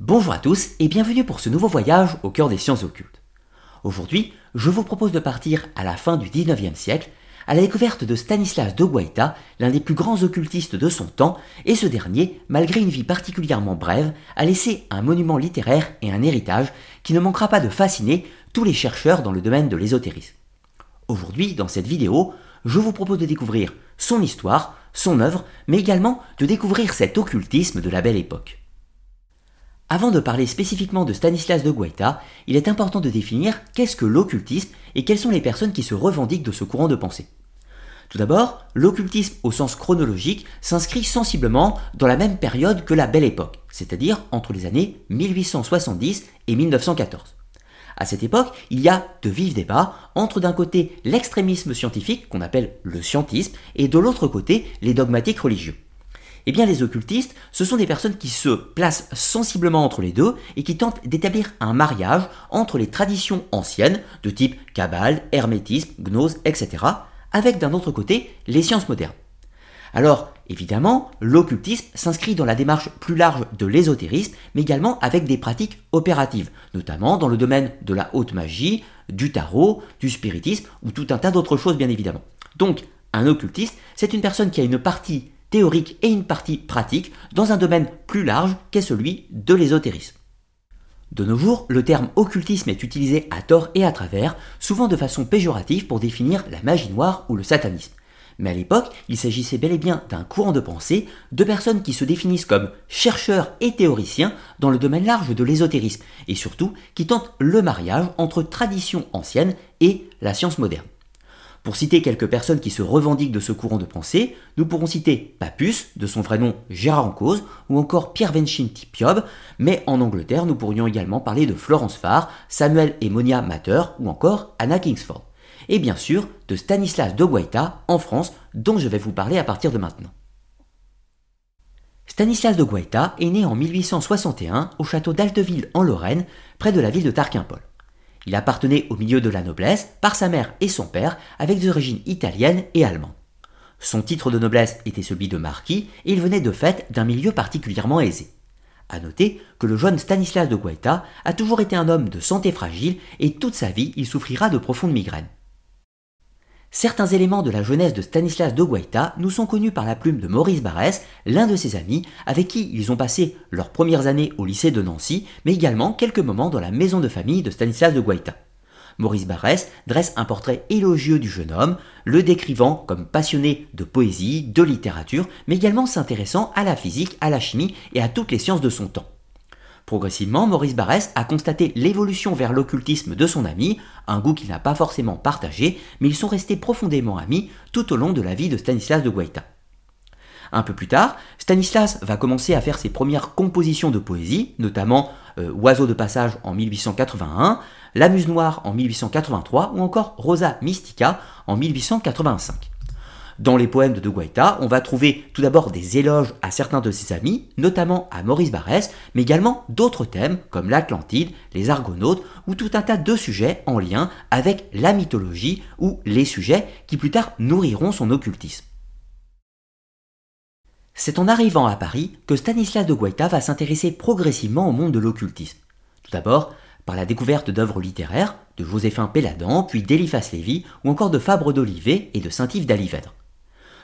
Bonjour à tous et bienvenue pour ce nouveau voyage au cœur des sciences occultes. Aujourd'hui, je vous propose de partir à la fin du 19e siècle à la découverte de Stanislas de Guaita, l'un des plus grands occultistes de son temps, et ce dernier, malgré une vie particulièrement brève, a laissé un monument littéraire et un héritage qui ne manquera pas de fasciner tous les chercheurs dans le domaine de l'ésotérisme. Aujourd'hui, dans cette vidéo, je vous propose de découvrir son histoire, son œuvre, mais également de découvrir cet occultisme de la belle époque. Avant de parler spécifiquement de Stanislas de Guaita, il est important de définir qu'est-ce que l'occultisme et quelles sont les personnes qui se revendiquent de ce courant de pensée. Tout d'abord, l'occultisme au sens chronologique s'inscrit sensiblement dans la même période que la Belle Époque, c'est-à-dire entre les années 1870 et 1914. À cette époque, il y a de vifs débats entre d'un côté l'extrémisme scientifique, qu'on appelle le scientisme, et de l'autre côté les dogmatiques religieux. Eh bien, les occultistes, ce sont des personnes qui se placent sensiblement entre les deux et qui tentent d'établir un mariage entre les traditions anciennes, de type Kabbale, Hermétisme, Gnose, etc., avec d'un autre côté les sciences modernes. Alors, évidemment, l'occultisme s'inscrit dans la démarche plus large de l'ésotérisme, mais également avec des pratiques opératives, notamment dans le domaine de la haute magie, du tarot, du spiritisme ou tout un tas d'autres choses bien évidemment. Donc, un occultiste, c'est une personne qui a une partie théorique et une partie pratique dans un domaine plus large qu'est celui de l'ésotérisme. De nos jours, le terme occultisme est utilisé à tort et à travers, souvent de façon péjorative pour définir la magie noire ou le satanisme. Mais à l'époque, il s'agissait bel et bien d'un courant de pensée de personnes qui se définissent comme chercheurs et théoriciens dans le domaine large de l'ésotérisme, et surtout qui tentent le mariage entre tradition ancienne et la science moderne. Pour citer quelques personnes qui se revendiquent de ce courant de pensée, nous pourrons citer Papus, de son vrai nom Gérard en cause, ou encore Pierre Vincenti Piob, mais en Angleterre, nous pourrions également parler de Florence Farr, Samuel et Monia Matter, ou encore Anna Kingsford. Et bien sûr, de Stanislas de Guaita, en France, dont je vais vous parler à partir de maintenant. Stanislas de Guaita est né en 1861 au château d'Alteville en Lorraine, près de la ville de Tarquimpol. Il appartenait au milieu de la noblesse par sa mère et son père, avec des origines italiennes et allemandes. Son titre de noblesse était celui de marquis et il venait de fait d'un milieu particulièrement aisé. À noter que le jeune Stanislas de Guaita a toujours été un homme de santé fragile et toute sa vie il souffrira de profondes migraines. Certains éléments de la jeunesse de Stanislas de Guaita nous sont connus par la plume de Maurice Barrès, l'un de ses amis, avec qui ils ont passé leurs premières années au lycée de Nancy, mais également quelques moments dans la maison de famille de Stanislas de Guaita. Maurice Barrès dresse un portrait élogieux du jeune homme, le décrivant comme passionné de poésie, de littérature, mais également s'intéressant à la physique, à la chimie et à toutes les sciences de son temps. Progressivement, Maurice Barrès a constaté l'évolution vers l'occultisme de son ami, un goût qu'il n'a pas forcément partagé, mais ils sont restés profondément amis tout au long de la vie de Stanislas de Guaita. Un peu plus tard, Stanislas va commencer à faire ses premières compositions de poésie, notamment euh, Oiseau de passage en 1881, La Muse Noire en 1883 ou encore Rosa Mystica en 1885. Dans les poèmes de De Guaita, on va trouver tout d'abord des éloges à certains de ses amis, notamment à Maurice Barrès, mais également d'autres thèmes comme l'Atlantide, les Argonautes ou tout un tas de sujets en lien avec la mythologie ou les sujets qui plus tard nourriront son occultisme. C'est en arrivant à Paris que Stanislas de Guaita va s'intéresser progressivement au monde de l'occultisme. Tout d'abord, par la découverte d'œuvres littéraires de Joséphin Péladan, puis d'Eliphas Lévy, ou encore de Fabre d'Olivet et de Saint-Yves d'Alivèdre.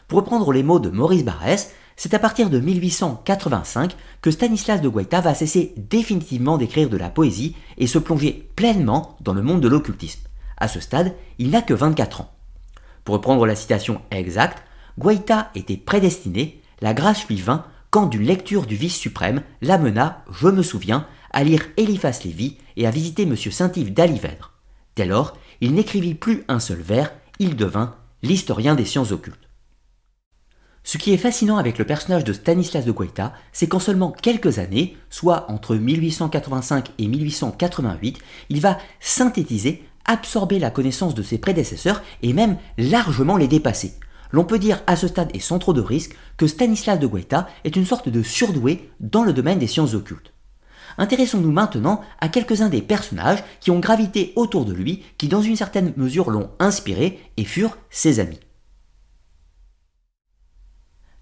Pour reprendre les mots de Maurice Barrès, c'est à partir de 1885 que Stanislas de Guaita va cesser définitivement d'écrire de la poésie et se plonger pleinement dans le monde de l'occultisme. À ce stade, il n'a que 24 ans. Pour reprendre la citation exacte, Guaita était prédestiné, la grâce lui vint quand d'une lecture du vice suprême l'amena, je me souviens, à lire Eliphas Lévy et à visiter M. Saint-Yves d'Alivèdre. Dès lors, il n'écrivit plus un seul vers, il devint l'historien des sciences occultes. Ce qui est fascinant avec le personnage de Stanislas de Guaita, c'est qu'en seulement quelques années, soit entre 1885 et 1888, il va synthétiser, absorber la connaissance de ses prédécesseurs et même largement les dépasser. L'on peut dire à ce stade et sans trop de risque que Stanislas de Guaita est une sorte de surdoué dans le domaine des sciences occultes. Intéressons-nous maintenant à quelques-uns des personnages qui ont gravité autour de lui, qui dans une certaine mesure l'ont inspiré et furent ses amis.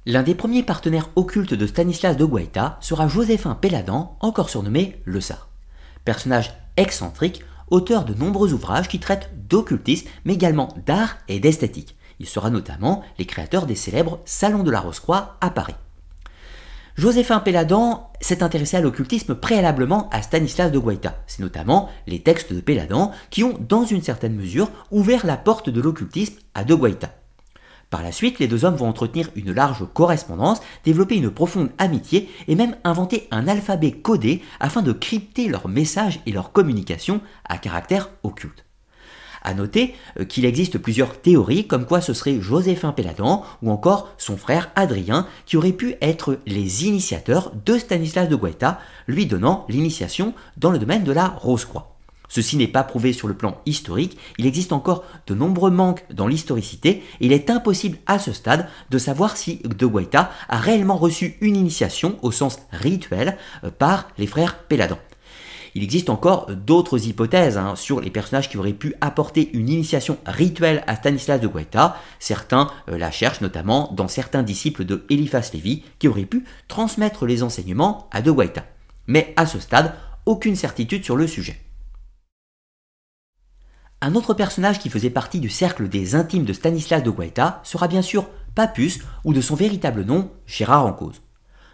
L'un des premiers partenaires occultes de Stanislas de Guaita sera Joséphin Péladan, encore surnommé Le Sar. Personnage excentrique, auteur de nombreux ouvrages qui traitent d'occultisme, mais également d'art et d'esthétique. Il sera notamment les créateurs des célèbres Salons de la Rose-Croix à Paris. Joséphin Péladan s'est intéressé à l'occultisme préalablement à Stanislas de Guaita. C'est notamment les textes de Péladan qui ont, dans une certaine mesure, ouvert la porte de l'occultisme à de Guaita. Par la suite, les deux hommes vont entretenir une large correspondance, développer une profonde amitié et même inventer un alphabet codé afin de crypter leurs messages et leurs communications à caractère occulte. À noter euh, qu'il existe plusieurs théories comme quoi ce serait Joséphin Péladan ou encore son frère Adrien qui auraient pu être les initiateurs de Stanislas de Guaita, lui donnant l'initiation dans le domaine de la Rose-Croix. Ceci n'est pas prouvé sur le plan historique, il existe encore de nombreux manques dans l'historicité et il est impossible à ce stade de savoir si De Guaita a réellement reçu une initiation au sens rituel euh, par les frères Péladan. Il existe encore d'autres hypothèses hein, sur les personnages qui auraient pu apporter une initiation rituelle à Stanislas de Guaita. Certains euh, la cherchent notamment dans certains disciples de Eliphas Lévy qui auraient pu transmettre les enseignements à de Guaita. Mais à ce stade, aucune certitude sur le sujet. Un autre personnage qui faisait partie du cercle des intimes de Stanislas de Guaita sera bien sûr Papus, ou de son véritable nom, Gérard en cause.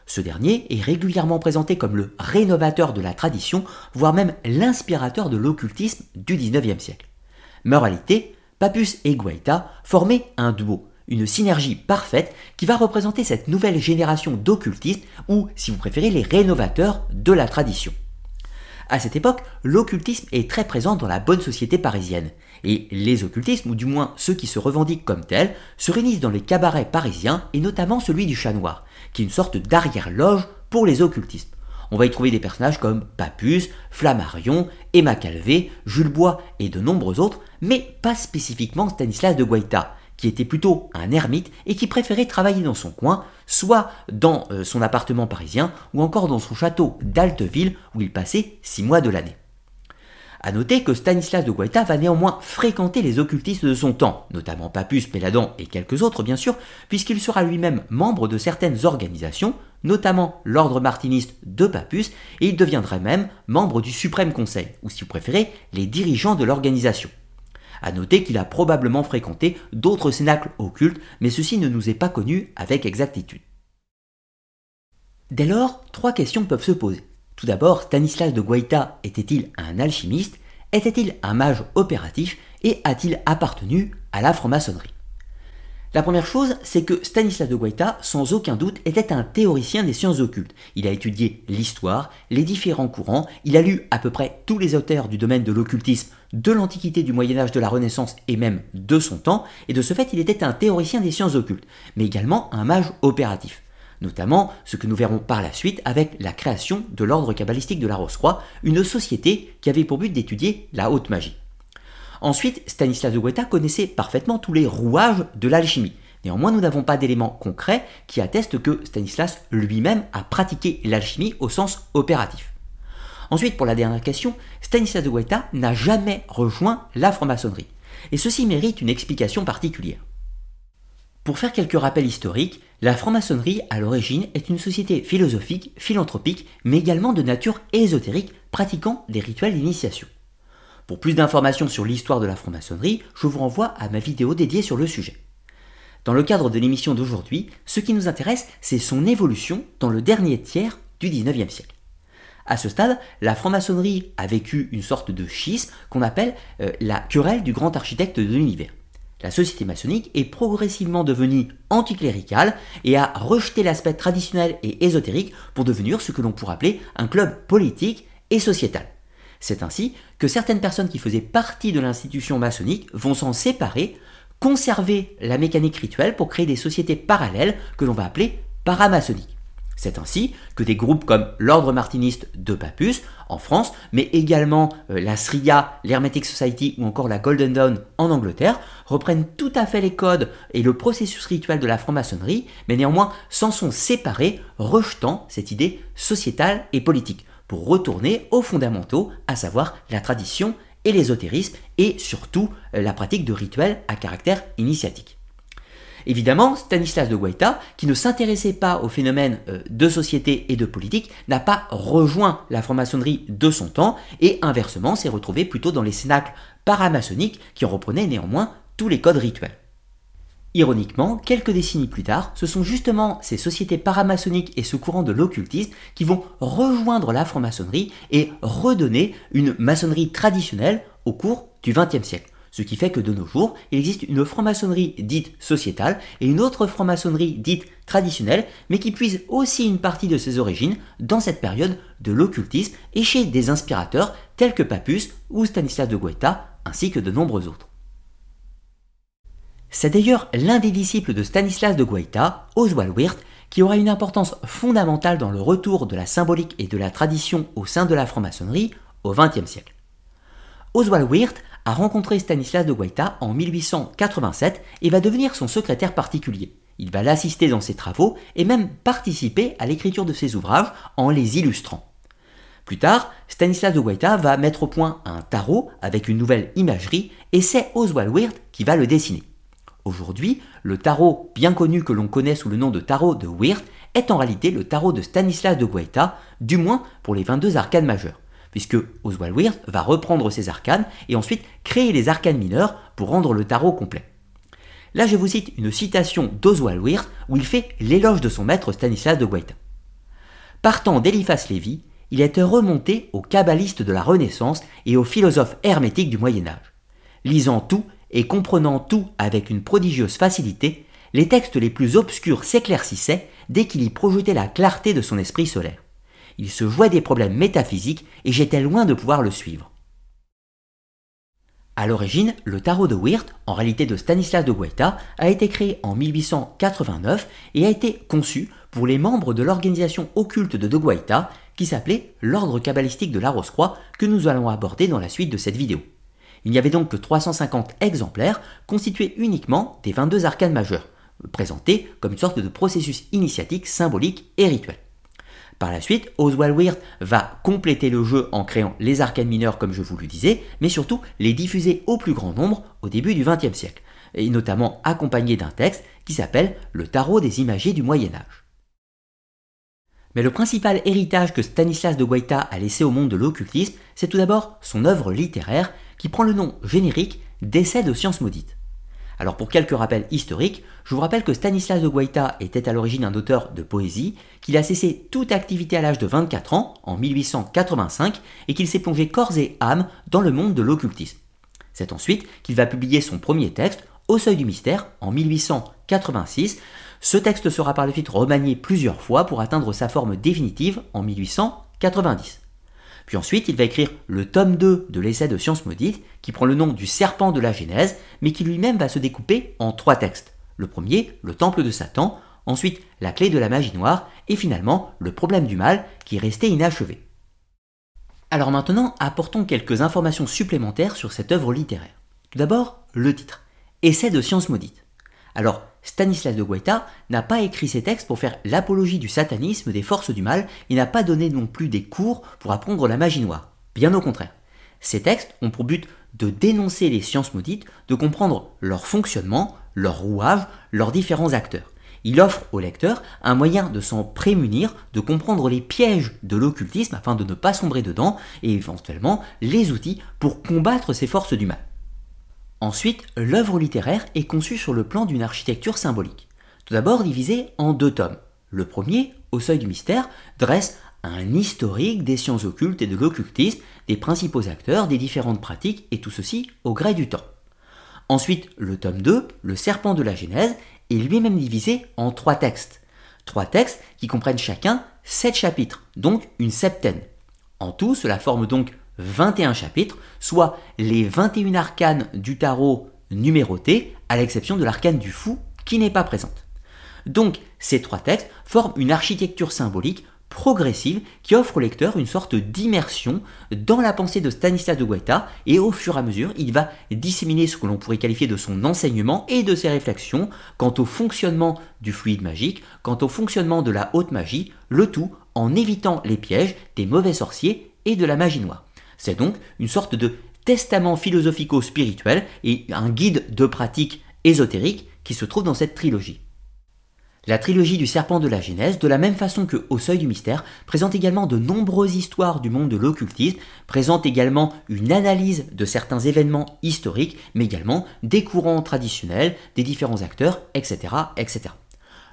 Ce dernier est régulièrement présenté comme le rénovateur de la tradition, voire même l'inspirateur de l'occultisme du XIXe siècle. Moralité, Papus et Guaita formaient un duo, une synergie parfaite qui va représenter cette nouvelle génération d'occultistes ou, si vous préférez, les rénovateurs de la tradition. À cette époque, l'occultisme est très présent dans la bonne société parisienne, et les occultismes, ou du moins ceux qui se revendiquent comme tels, se réunissent dans les cabarets parisiens, et notamment celui du Chat Noir, qui est une sorte d'arrière-loge pour les occultistes. On va y trouver des personnages comme Papus, Flammarion, Emma Calvé, Jules Bois et de nombreux autres, mais pas spécifiquement Stanislas de Guaita, qui était plutôt un ermite et qui préférait travailler dans son coin, soit dans euh, son appartement parisien ou encore dans son château d'Alteville où il passait six mois de l'année. A noter que Stanislas de Guaita va néanmoins fréquenter les occultistes de son temps, notamment Papus, Péladan et quelques autres bien sûr, puisqu'il sera lui-même membre de certaines organisations, notamment l'ordre martiniste de Papus, et il deviendra même membre du Suprême Conseil, ou si vous préférez, les dirigeants de l'organisation. À noter qu'il a probablement fréquenté d'autres cénacles occultes, mais ceci ne nous est pas connu avec exactitude. Dès lors, trois questions peuvent se poser. Tout d'abord, Stanislas de Guaita était-il un alchimiste? Était-il un mage opératif? Et a-t-il appartenu à la franc-maçonnerie? La première chose, c'est que Stanislas de Guaita, sans aucun doute, était un théoricien des sciences occultes. Il a étudié l'histoire, les différents courants, il a lu à peu près tous les auteurs du domaine de l'occultisme de l'Antiquité, du Moyen Âge, de la Renaissance et même de son temps, et de ce fait il était un théoricien des sciences occultes, mais également un mage opératif. Notamment ce que nous verrons par la suite avec la création de l'ordre cabalistique de la Rose-Croix, une société qui avait pour but d'étudier la haute magie. Ensuite, Stanislas de Guetta connaissait parfaitement tous les rouages de l'alchimie. Néanmoins, nous n'avons pas d'éléments concrets qui attestent que Stanislas lui-même a pratiqué l'alchimie au sens opératif. Ensuite, pour la dernière question, Stanislas de Guetta n'a jamais rejoint la franc-maçonnerie. Et ceci mérite une explication particulière. Pour faire quelques rappels historiques, la franc-maçonnerie à l'origine est une société philosophique, philanthropique, mais également de nature ésotérique pratiquant des rituels d'initiation. Pour plus d'informations sur l'histoire de la franc-maçonnerie, je vous renvoie à ma vidéo dédiée sur le sujet. Dans le cadre de l'émission d'aujourd'hui, ce qui nous intéresse, c'est son évolution dans le dernier tiers du 19e siècle. À ce stade, la franc-maçonnerie a vécu une sorte de schisme qu'on appelle euh, la querelle du grand architecte de l'univers. La société maçonnique est progressivement devenue anticléricale et a rejeté l'aspect traditionnel et ésotérique pour devenir ce que l'on pourrait appeler un club politique et sociétal. C'est ainsi que certaines personnes qui faisaient partie de l'institution maçonnique vont s'en séparer, conserver la mécanique rituelle pour créer des sociétés parallèles que l'on va appeler paramaçonniques. C'est ainsi que des groupes comme l'Ordre martiniste de Papus en France, mais également euh, la SRIA, l'Hermetic Society ou encore la Golden Dawn en Angleterre, reprennent tout à fait les codes et le processus rituel de la franc-maçonnerie, mais néanmoins s'en sont séparés, rejetant cette idée sociétale et politique pour retourner aux fondamentaux, à savoir la tradition et l'ésotérisme, et surtout euh, la pratique de rituels à caractère initiatique. Évidemment, Stanislas de Guaita, qui ne s'intéressait pas aux phénomènes euh, de société et de politique, n'a pas rejoint la franc-maçonnerie de son temps et inversement s'est retrouvé plutôt dans les cénacles paramaçonniques qui reprenaient néanmoins tous les codes rituels. Ironiquement, quelques décennies plus tard, ce sont justement ces sociétés paramaçonniques et ce courant de l'occultisme qui vont rejoindre la franc-maçonnerie et redonner une maçonnerie traditionnelle au cours du XXe siècle. Ce qui fait que de nos jours, il existe une franc-maçonnerie dite sociétale et une autre franc-maçonnerie dite traditionnelle, mais qui puise aussi une partie de ses origines dans cette période de l'occultisme et chez des inspirateurs tels que Papus ou Stanislas de Guaita, ainsi que de nombreux autres. C'est d'ailleurs l'un des disciples de Stanislas de Guaita, Oswald Wirth, qui aura une importance fondamentale dans le retour de la symbolique et de la tradition au sein de la franc-maçonnerie au XXe siècle. Oswald Wirth a rencontré Stanislas de Guaita en 1887 et va devenir son secrétaire particulier. Il va l'assister dans ses travaux et même participer à l'écriture de ses ouvrages en les illustrant. Plus tard, Stanislas de Guaita va mettre au point un tarot avec une nouvelle imagerie et c'est Oswald Wirth qui va le dessiner. Aujourd'hui, le tarot bien connu que l'on connaît sous le nom de tarot de Wirth est en réalité le tarot de Stanislas de Guaita, du moins pour les 22 arcanes majeures, puisque Oswald Wirth va reprendre ces arcanes et ensuite créer les arcanes mineures pour rendre le tarot complet. Là, je vous cite une citation d'Oswald Wirth où il fait l'éloge de son maître Stanislas de Guaita. Partant d'Eliphas Lévy, il était remonté aux kabbalistes de la Renaissance et aux philosophes hermétiques du Moyen Âge. Lisant tout, et comprenant tout avec une prodigieuse facilité, les textes les plus obscurs s'éclaircissaient dès qu'il y projetait la clarté de son esprit solaire. Il se jouait des problèmes métaphysiques et j'étais loin de pouvoir le suivre. À l'origine, le tarot de Wirth, en réalité de Stanislas de Guaita, a été créé en 1889 et a été conçu pour les membres de l'organisation occulte de de Guaita qui s'appelait l'Ordre kabbalistique de la Rose-Croix que nous allons aborder dans la suite de cette vidéo. Il n'y avait donc que 350 exemplaires constitués uniquement des 22 arcanes majeures, présentés comme une sorte de processus initiatique symbolique et rituel. Par la suite, Oswald Wirth va compléter le jeu en créant les arcanes mineures comme je vous le disais, mais surtout les diffuser au plus grand nombre au début du XXe siècle, et notamment accompagné d'un texte qui s'appelle Le tarot des imagiers du Moyen Âge. Mais le principal héritage que Stanislas de Guaita a laissé au monde de l'occultisme, c'est tout d'abord son œuvre littéraire qui prend le nom générique d'Essai de sciences maudites. Alors pour quelques rappels historiques, je vous rappelle que Stanislas de Guaita était à l'origine un auteur de poésie, qu'il a cessé toute activité à l'âge de 24 ans, en 1885, et qu'il s'est plongé corps et âme dans le monde de l'occultisme. C'est ensuite qu'il va publier son premier texte, Au seuil du mystère, en 1886. Ce texte sera par la suite remanié plusieurs fois pour atteindre sa forme définitive en 1890. Puis ensuite, il va écrire le tome 2 de l'essai de sciences maudites, qui prend le nom du serpent de la Genèse, mais qui lui-même va se découper en trois textes. Le premier, le temple de Satan, ensuite la clé de la magie noire, et finalement le problème du mal, qui est resté inachevé. Alors maintenant, apportons quelques informations supplémentaires sur cette œuvre littéraire. Tout d'abord, le titre. Essai de sciences maudites. Alors, Stanislas de Guaita n'a pas écrit ces textes pour faire l'apologie du satanisme, des forces du mal, il n'a pas donné non plus des cours pour apprendre la magie noire. Bien au contraire. Ces textes ont pour but de dénoncer les sciences maudites, de comprendre leur fonctionnement, leur rouage, leurs différents acteurs. Il offre au lecteur un moyen de s'en prémunir, de comprendre les pièges de l'occultisme afin de ne pas sombrer dedans et éventuellement les outils pour combattre ces forces du mal. Ensuite, l'œuvre littéraire est conçue sur le plan d'une architecture symbolique. Tout d'abord divisée en deux tomes. Le premier, Au seuil du mystère, dresse un historique des sciences occultes et de l'occultisme, des principaux acteurs, des différentes pratiques, et tout ceci au gré du temps. Ensuite, le tome 2, Le serpent de la Genèse, est lui-même divisé en trois textes. Trois textes qui comprennent chacun sept chapitres, donc une septaine. En tout, cela forme donc 21 chapitres, soit les 21 arcanes du tarot numérotés, à l'exception de l'arcane du fou qui n'est pas présente. Donc ces trois textes forment une architecture symbolique progressive qui offre au lecteur une sorte d'immersion dans la pensée de Stanislas de Guaita et au fur et à mesure il va disséminer ce que l'on pourrait qualifier de son enseignement et de ses réflexions quant au fonctionnement du fluide magique, quant au fonctionnement de la haute magie, le tout en évitant les pièges des mauvais sorciers et de la magie noire. C'est donc une sorte de testament philosophico-spirituel et un guide de pratique ésotérique qui se trouve dans cette trilogie. La trilogie du serpent de la Genèse, de la même façon que Au seuil du mystère, présente également de nombreuses histoires du monde de l'occultisme, présente également une analyse de certains événements historiques, mais également des courants traditionnels, des différents acteurs, etc. etc.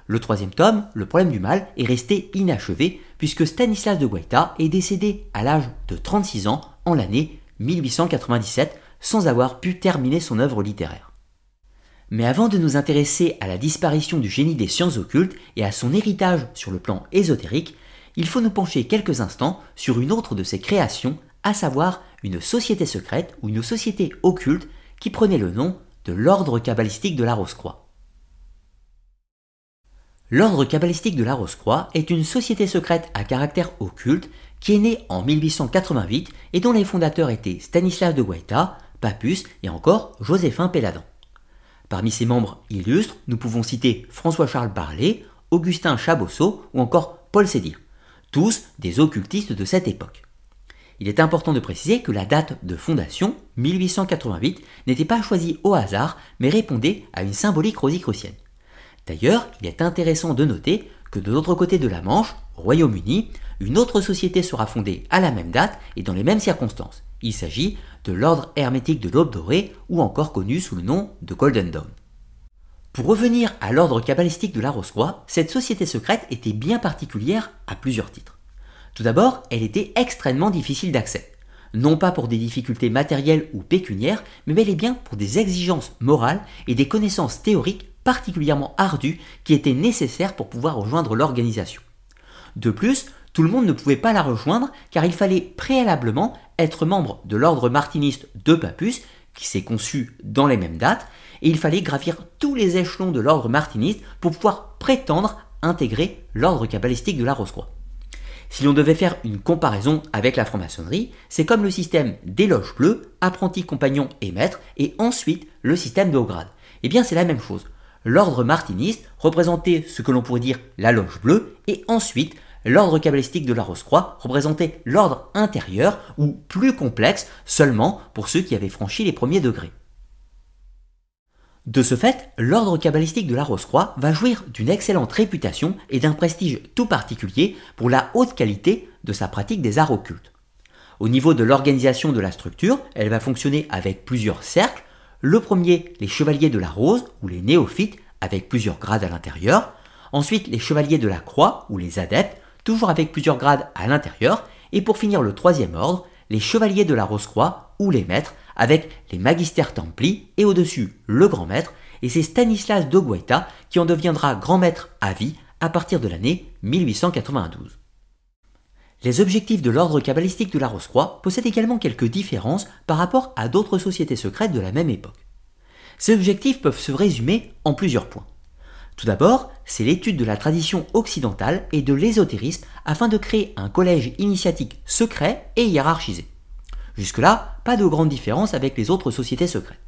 Le troisième tome, Le problème du mal, est resté inachevé, puisque Stanislas de Guaita est décédé à l'âge de 36 ans l'année 1897, sans avoir pu terminer son œuvre littéraire. Mais avant de nous intéresser à la disparition du génie des sciences occultes et à son héritage sur le plan ésotérique, il faut nous pencher quelques instants sur une autre de ses créations, à savoir une société secrète ou une société occulte qui prenait le nom de l'ordre cabalistique de la Rose-Croix. L'ordre cabalistique de la Rose-Croix est une société secrète à caractère occulte qui est née en 1888 et dont les fondateurs étaient Stanislas de Guaita, Papus et encore Joséphin Péladan. Parmi ses membres illustres, nous pouvons citer François-Charles Barlet, Augustin Chabosso ou encore Paul Sédir, tous des occultistes de cette époque. Il est important de préciser que la date de fondation, 1888, n'était pas choisie au hasard, mais répondait à une symbolique rosicrucienne. D'ailleurs, il est intéressant de noter que de l'autre côté de la Manche, au Royaume-Uni, une autre société sera fondée à la même date et dans les mêmes circonstances. Il s'agit de l'ordre hermétique de l'aube dorée ou encore connu sous le nom de Golden Dawn. Pour revenir à l'ordre cabalistique de la Rose-Croix, cette société secrète était bien particulière à plusieurs titres. Tout d'abord, elle était extrêmement difficile d'accès. Non pas pour des difficultés matérielles ou pécuniaires, mais bel et bien pour des exigences morales et des connaissances théoriques particulièrement ardues qui étaient nécessaires pour pouvoir rejoindre l'organisation. De plus, tout le monde ne pouvait pas la rejoindre car il fallait préalablement être membre de l'ordre martiniste de Papus, qui s'est conçu dans les mêmes dates, et il fallait gravir tous les échelons de l'ordre martiniste pour pouvoir prétendre intégrer l'ordre cabalistique de la Rose-Croix. Si l'on devait faire une comparaison avec la franc-maçonnerie, c'est comme le système des loges bleues, apprenti, compagnon et maître, et ensuite le système de haut grade. Eh bien c'est la même chose. L'ordre martiniste représentait ce que l'on pourrait dire la loge bleue, et ensuite l'ordre cabalistique de la Rose-Croix représentait l'ordre intérieur ou plus complexe seulement pour ceux qui avaient franchi les premiers degrés. De ce fait, l'ordre cabalistique de la Rose-Croix va jouir d'une excellente réputation et d'un prestige tout particulier pour la haute qualité de sa pratique des arts occultes. Au niveau de l'organisation de la structure, elle va fonctionner avec plusieurs cercles. Le premier, les chevaliers de la rose ou les néophytes avec plusieurs grades à l'intérieur. Ensuite, les chevaliers de la croix ou les adeptes toujours avec plusieurs grades à l'intérieur, et pour finir le troisième ordre, les chevaliers de la Rose-Croix ou les maîtres, avec les magistères templis et au-dessus le grand maître, et c'est Stanislas de Guaita qui en deviendra grand maître à vie à partir de l'année 1892. Les objectifs de l'ordre cabalistique de la Rose-Croix possèdent également quelques différences par rapport à d'autres sociétés secrètes de la même époque. Ces objectifs peuvent se résumer en plusieurs points. Tout d'abord, c'est l'étude de la tradition occidentale et de l'ésotérisme afin de créer un collège initiatique secret et hiérarchisé. Jusque-là, pas de grande différence avec les autres sociétés secrètes.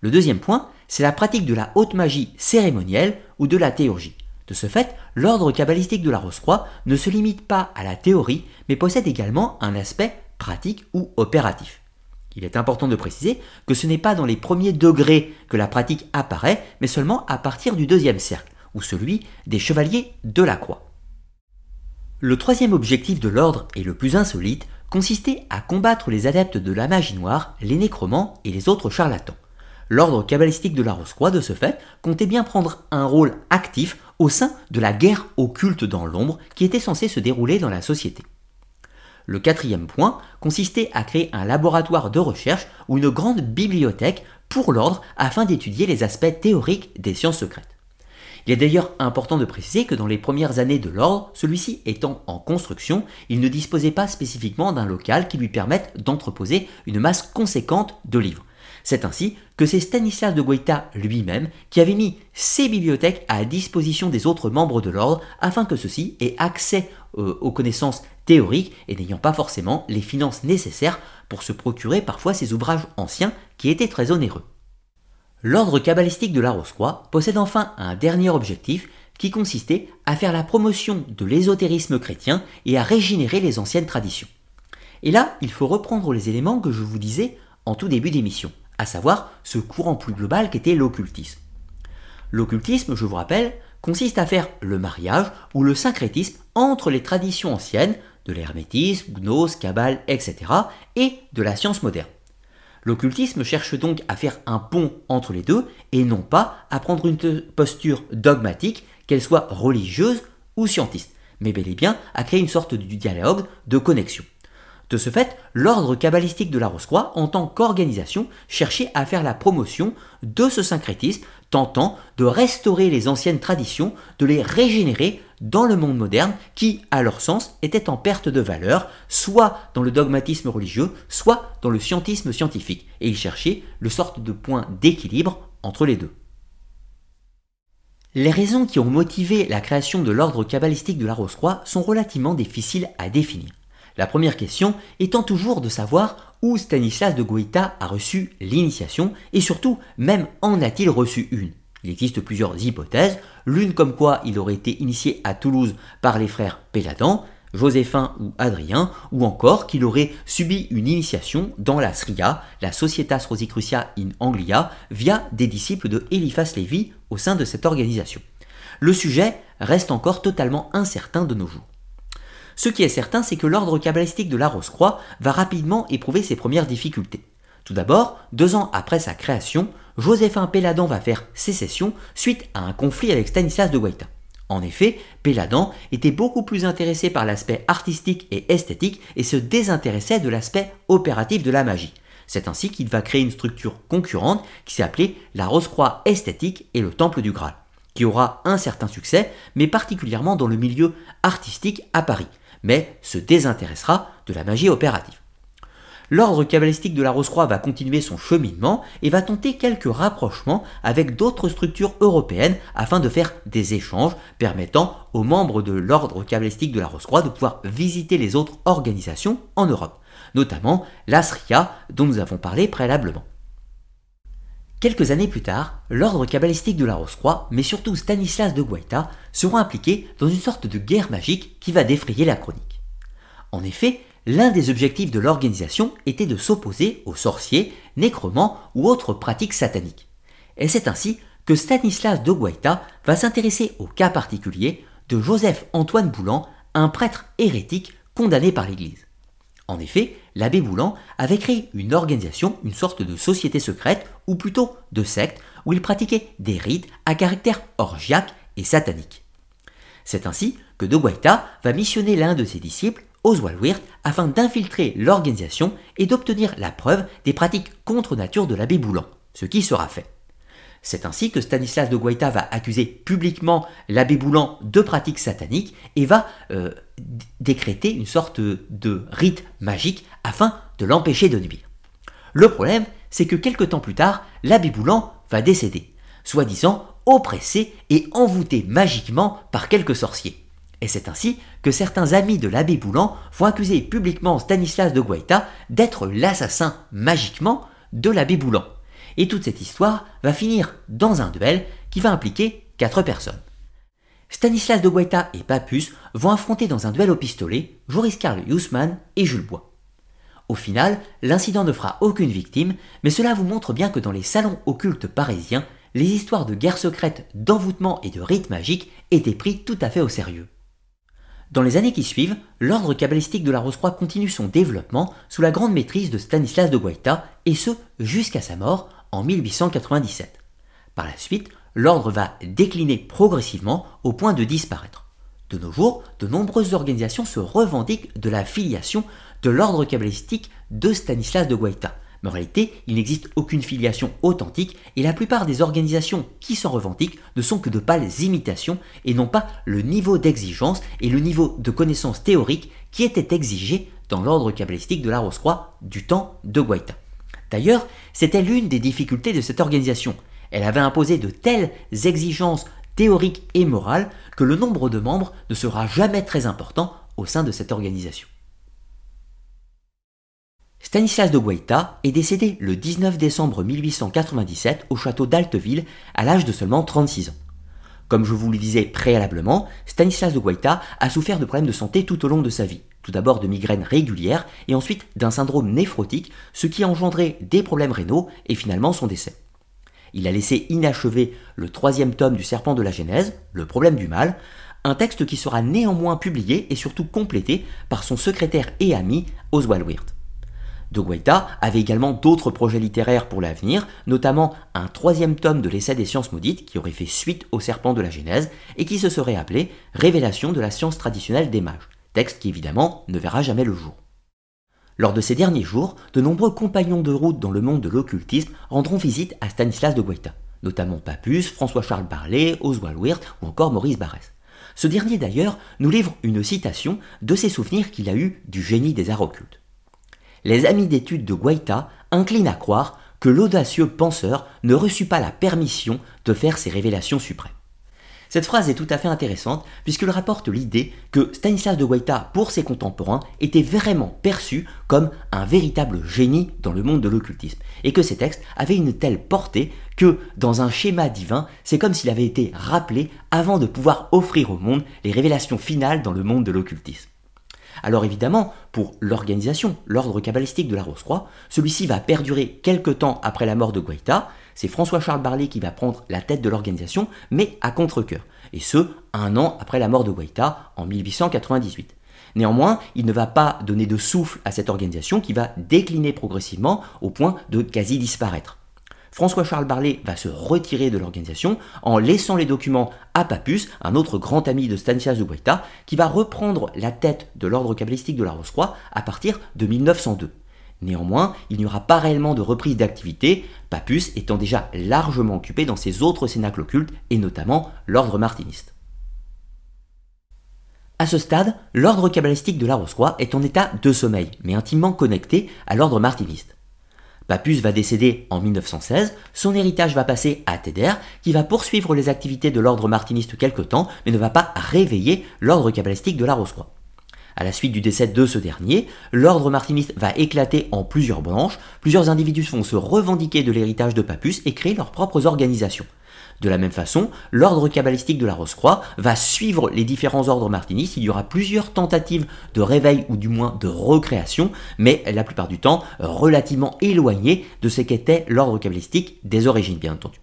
Le deuxième point, c'est la pratique de la haute magie cérémonielle ou de la théurgie. De ce fait, l'ordre cabalistique de la Rose-Croix ne se limite pas à la théorie, mais possède également un aspect pratique ou opératif. Il est important de préciser que ce n'est pas dans les premiers degrés que la pratique apparaît, mais seulement à partir du deuxième cercle, ou celui des chevaliers de la croix. Le troisième objectif de l'ordre, et le plus insolite, consistait à combattre les adeptes de la magie noire, les nécromants et les autres charlatans. L'ordre cabalistique de la Rose-Croix, de ce fait, comptait bien prendre un rôle actif au sein de la guerre occulte dans l'ombre qui était censée se dérouler dans la société. Le quatrième point consistait à créer un laboratoire de recherche ou une grande bibliothèque pour l'ordre afin d'étudier les aspects théoriques des sciences secrètes. Il est d'ailleurs important de préciser que dans les premières années de l'ordre, celui-ci étant en construction, il ne disposait pas spécifiquement d'un local qui lui permette d'entreposer une masse conséquente de livres. C'est ainsi que c'est Stanislas de Guaita lui-même qui avait mis ses bibliothèques à disposition des autres membres de l'ordre afin que ceux-ci aient accès euh, aux connaissances théoriques et n'ayant pas forcément les finances nécessaires pour se procurer parfois ces ouvrages anciens qui étaient très onéreux. L'ordre cabalistique de la Rose-Croix possède enfin un dernier objectif qui consistait à faire la promotion de l'ésotérisme chrétien et à régénérer les anciennes traditions. Et là, il faut reprendre les éléments que je vous disais en tout début d'émission à savoir ce courant plus global qu'était l'occultisme. L'occultisme, je vous rappelle, consiste à faire le mariage ou le syncrétisme entre les traditions anciennes, de l'hermétisme, gnose, cabale, etc., et de la science moderne. L'occultisme cherche donc à faire un pont entre les deux et non pas à prendre une posture dogmatique, qu'elle soit religieuse ou scientiste, mais bel et bien à créer une sorte de dialogue, de connexion. De ce fait, l'ordre kabbalistique de la Rose-Croix, en tant qu'organisation, cherchait à faire la promotion de ce syncrétisme, tentant de restaurer les anciennes traditions, de les régénérer dans le monde moderne qui, à leur sens, était en perte de valeur, soit dans le dogmatisme religieux, soit dans le scientisme scientifique, et il cherchait le sorte de point d'équilibre entre les deux. Les raisons qui ont motivé la création de l'ordre kabbalistique de la Rose-Croix sont relativement difficiles à définir. La première question étant toujours de savoir où Stanislas de Goïta a reçu l'initiation et surtout même en a-t-il reçu une? Il existe plusieurs hypothèses, l'une comme quoi il aurait été initié à Toulouse par les frères Péladan, Joséphin ou Adrien, ou encore qu'il aurait subi une initiation dans la Sria, la Societas Rosicrucia in Anglia, via des disciples de Eliphas Lévy au sein de cette organisation. Le sujet reste encore totalement incertain de nos jours. Ce qui est certain, c'est que l'ordre cabalistique de la Rose-Croix va rapidement éprouver ses premières difficultés. Tout d'abord, deux ans après sa création, Joséphin Péladan va faire sécession suite à un conflit avec Stanislas de Guaita. En effet, Péladan était beaucoup plus intéressé par l'aspect artistique et esthétique et se désintéressait de l'aspect opératif de la magie. C'est ainsi qu'il va créer une structure concurrente qui s'est appelée la Rose-Croix esthétique et le Temple du Graal, qui aura un certain succès, mais particulièrement dans le milieu artistique à Paris mais se désintéressera de la magie opérative. L'ordre cabalistique de la Rose-Croix va continuer son cheminement et va tenter quelques rapprochements avec d'autres structures européennes afin de faire des échanges permettant aux membres de l'ordre cabalistique de la Rose-Croix de pouvoir visiter les autres organisations en Europe, notamment l'Asria dont nous avons parlé préalablement. Quelques années plus tard, l'ordre cabalistique de la Rose-Croix, mais surtout Stanislas de Guaita, seront impliqués dans une sorte de guerre magique qui va défrayer la chronique. En effet, l'un des objectifs de l'organisation était de s'opposer aux sorciers, nécromants ou autres pratiques sataniques. Et c'est ainsi que Stanislas de Guaita va s'intéresser au cas particulier de Joseph Antoine Boulan, un prêtre hérétique condamné par l'Église. En effet, l'abbé Boulan avait créé une organisation, une sorte de société secrète, ou plutôt de secte, où il pratiquait des rites à caractère orgiaque et satanique. C'est ainsi que De Guaita va missionner l'un de ses disciples, Oswald Wirth, afin d'infiltrer l'organisation et d'obtenir la preuve des pratiques contre nature de l'abbé Boulan, ce qui sera fait. C'est ainsi que Stanislas de Guaita va accuser publiquement l'abbé Boulan de pratiques sataniques et va euh, décréter une sorte de rite magique afin de l'empêcher de nuire. Le problème, c'est que quelque temps plus tard, l'abbé Boulan va décéder, soi-disant oppressé et envoûté magiquement par quelques sorciers. Et c'est ainsi que certains amis de l'abbé Boulan vont accuser publiquement Stanislas de Guaita d'être l'assassin magiquement de l'abbé Boulan. Et toute cette histoire va finir dans un duel qui va impliquer quatre personnes. Stanislas de Guaita et Papus vont affronter dans un duel au pistolet Joris Karl Hussmann et Jules Bois. Au final, l'incident ne fera aucune victime, mais cela vous montre bien que dans les salons occultes parisiens, les histoires de guerres secrètes, d'envoûtement et de rites magiques étaient pris tout à fait au sérieux. Dans les années qui suivent, l'ordre cabalistique de la Rose-Croix continue son développement sous la grande maîtrise de Stanislas de Guaita, et ce jusqu'à sa mort en 1897. Par la suite, l'ordre va décliner progressivement au point de disparaître. De nos jours, de nombreuses organisations se revendiquent de la filiation de l'ordre kabbalistique de Stanislas de Guaita. Mais en réalité, il n'existe aucune filiation authentique et la plupart des organisations qui s'en revendiquent ne sont que de pâles imitations et n'ont pas le niveau d'exigence et le niveau de connaissance théorique qui était exigé dans l'ordre kabbalistique de la Rose-Croix du temps de Guaita. D'ailleurs, c'était l'une des difficultés de cette organisation. Elle avait imposé de telles exigences théoriques et morales que le nombre de membres ne sera jamais très important au sein de cette organisation. Stanislas de Guaita est décédé le 19 décembre 1897 au château d'Alteville à l'âge de seulement 36 ans. Comme je vous le disais préalablement, Stanislas de Guaita a souffert de problèmes de santé tout au long de sa vie. Tout d'abord de migraines régulières et ensuite d'un syndrome néphrotique, ce qui a engendré des problèmes rénaux et finalement son décès. Il a laissé inachevé le troisième tome du Serpent de la Genèse, Le problème du mal, un texte qui sera néanmoins publié et surtout complété par son secrétaire et ami Oswald Wirth. De Guaita avait également d'autres projets littéraires pour l'avenir, notamment un troisième tome de l'essai des sciences maudites qui aurait fait suite au serpent de la Genèse et qui se serait appelé Révélation de la science traditionnelle des mages, texte qui évidemment ne verra jamais le jour. Lors de ces derniers jours, de nombreux compagnons de route dans le monde de l'occultisme rendront visite à Stanislas de Guaita, notamment Papus, François-Charles Barlet, Oswald Wirth ou encore Maurice Barrès. Ce dernier d'ailleurs nous livre une citation de ses souvenirs qu'il a eus du génie des arts occultes. Les amis d'études de Guaita inclinent à croire que l'audacieux penseur ne reçut pas la permission de faire ses révélations suprêmes. Cette phrase est tout à fait intéressante puisqu'elle rapporte l'idée que Stanislas de Guaita, pour ses contemporains, était vraiment perçu comme un véritable génie dans le monde de l'occultisme et que ses textes avaient une telle portée que, dans un schéma divin, c'est comme s'il avait été rappelé avant de pouvoir offrir au monde les révélations finales dans le monde de l'occultisme. Alors évidemment, pour l'organisation, l'ordre cabalistique de la Rose-Croix, celui-ci va perdurer quelque temps après la mort de Guaita, c'est François-Charles Barlet qui va prendre la tête de l'organisation, mais à contre-coeur, et ce, un an après la mort de Guaita, en 1898. Néanmoins, il ne va pas donner de souffle à cette organisation qui va décliner progressivement au point de quasi disparaître. François-Charles Barlet va se retirer de l'organisation en laissant les documents à Papus, un autre grand ami de Stanislas de Guaita, qui va reprendre la tête de l'ordre cabalistique de la Rose-Croix à partir de 1902. Néanmoins, il n'y aura pas réellement de reprise d'activité, Papus étant déjà largement occupé dans ses autres cénacles occultes, et notamment l'ordre martiniste. À ce stade, l'ordre cabalistique de la Rose-Croix est en état de sommeil, mais intimement connecté à l'ordre martiniste. Papus va décéder en 1916, son héritage va passer à Teder, qui va poursuivre les activités de l'ordre martiniste quelque temps, mais ne va pas réveiller l'ordre cabalistique de la Rose-Croix. À la suite du décès de ce dernier, l'ordre martiniste va éclater en plusieurs branches, plusieurs individus vont se revendiquer de l'héritage de Papus et créer leurs propres organisations. De la même façon, l'ordre cabalistique de la Rose-Croix va suivre les différents ordres martinistes. Il y aura plusieurs tentatives de réveil ou du moins de recréation, mais la plupart du temps relativement éloignées de ce qu'était l'ordre cabalistique des origines, bien entendu.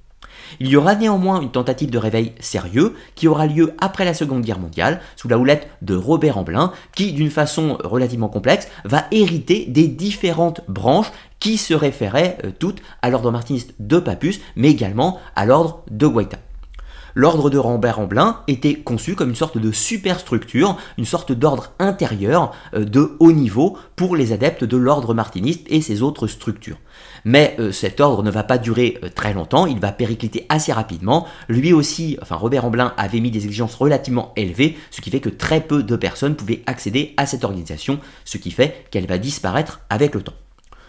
Il y aura néanmoins une tentative de réveil sérieux qui aura lieu après la Seconde Guerre mondiale, sous la houlette de Robert Amblin, qui, d'une façon relativement complexe, va hériter des différentes branches qui se référaient euh, toutes à l'ordre martiniste de Papus, mais également à l'ordre de Guaita. L'ordre de Rambert Amblin était conçu comme une sorte de superstructure, une sorte d'ordre intérieur euh, de haut niveau pour les adeptes de l'ordre martiniste et ses autres structures. Mais euh, cet ordre ne va pas durer euh, très longtemps, il va péricliter assez rapidement. Lui aussi, enfin Robert Amblin avait mis des exigences relativement élevées, ce qui fait que très peu de personnes pouvaient accéder à cette organisation, ce qui fait qu'elle va disparaître avec le temps.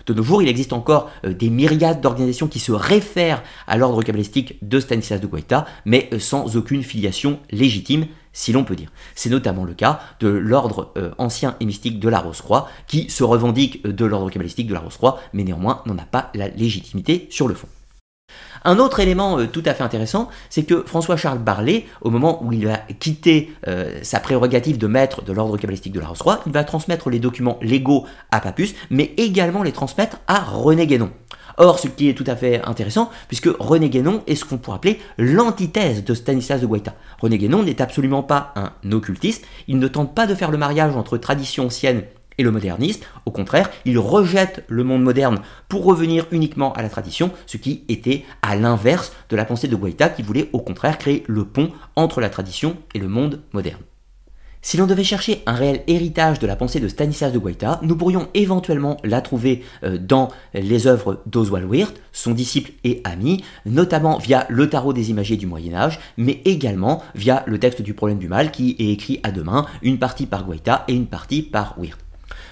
De nos jours, il existe encore euh, des myriades d'organisations qui se réfèrent à l'ordre cabalistique de Stanislas de Guaita, mais euh, sans aucune filiation légitime, si l'on peut dire. C'est notamment le cas de l'ordre euh, ancien et mystique de la Rose-Croix, qui se revendique de l'ordre cabalistique de la Rose-Croix, mais néanmoins n'en a pas la légitimité sur le fond. Un autre élément euh, tout à fait intéressant, c'est que François-Charles Barlet, au moment où il va quitter euh, sa prérogative de maître de l'ordre cabalistique de la Rose-Roi, il va transmettre les documents légaux à Papus, mais également les transmettre à René Guénon. Or, ce qui est tout à fait intéressant, puisque René Guénon est ce qu'on pourrait appeler l'antithèse de Stanislas de Guaita. René Guénon n'est absolument pas un occultiste, il ne tente pas de faire le mariage entre tradition ancienne et le modernisme. Au contraire, il rejette le monde moderne pour revenir uniquement à la tradition, ce qui était à l'inverse de la pensée de Guaita qui voulait au contraire créer le pont entre la tradition et le monde moderne. Si l'on devait chercher un réel héritage de la pensée de Stanislas de Guaita, nous pourrions éventuellement la trouver euh, dans les œuvres d'Oswald Wirth, son disciple et ami, notamment via le tarot des imagiers du Moyen Âge, mais également via le texte du problème du mal qui est écrit à deux mains, une partie par Guaita et une partie par Wirth.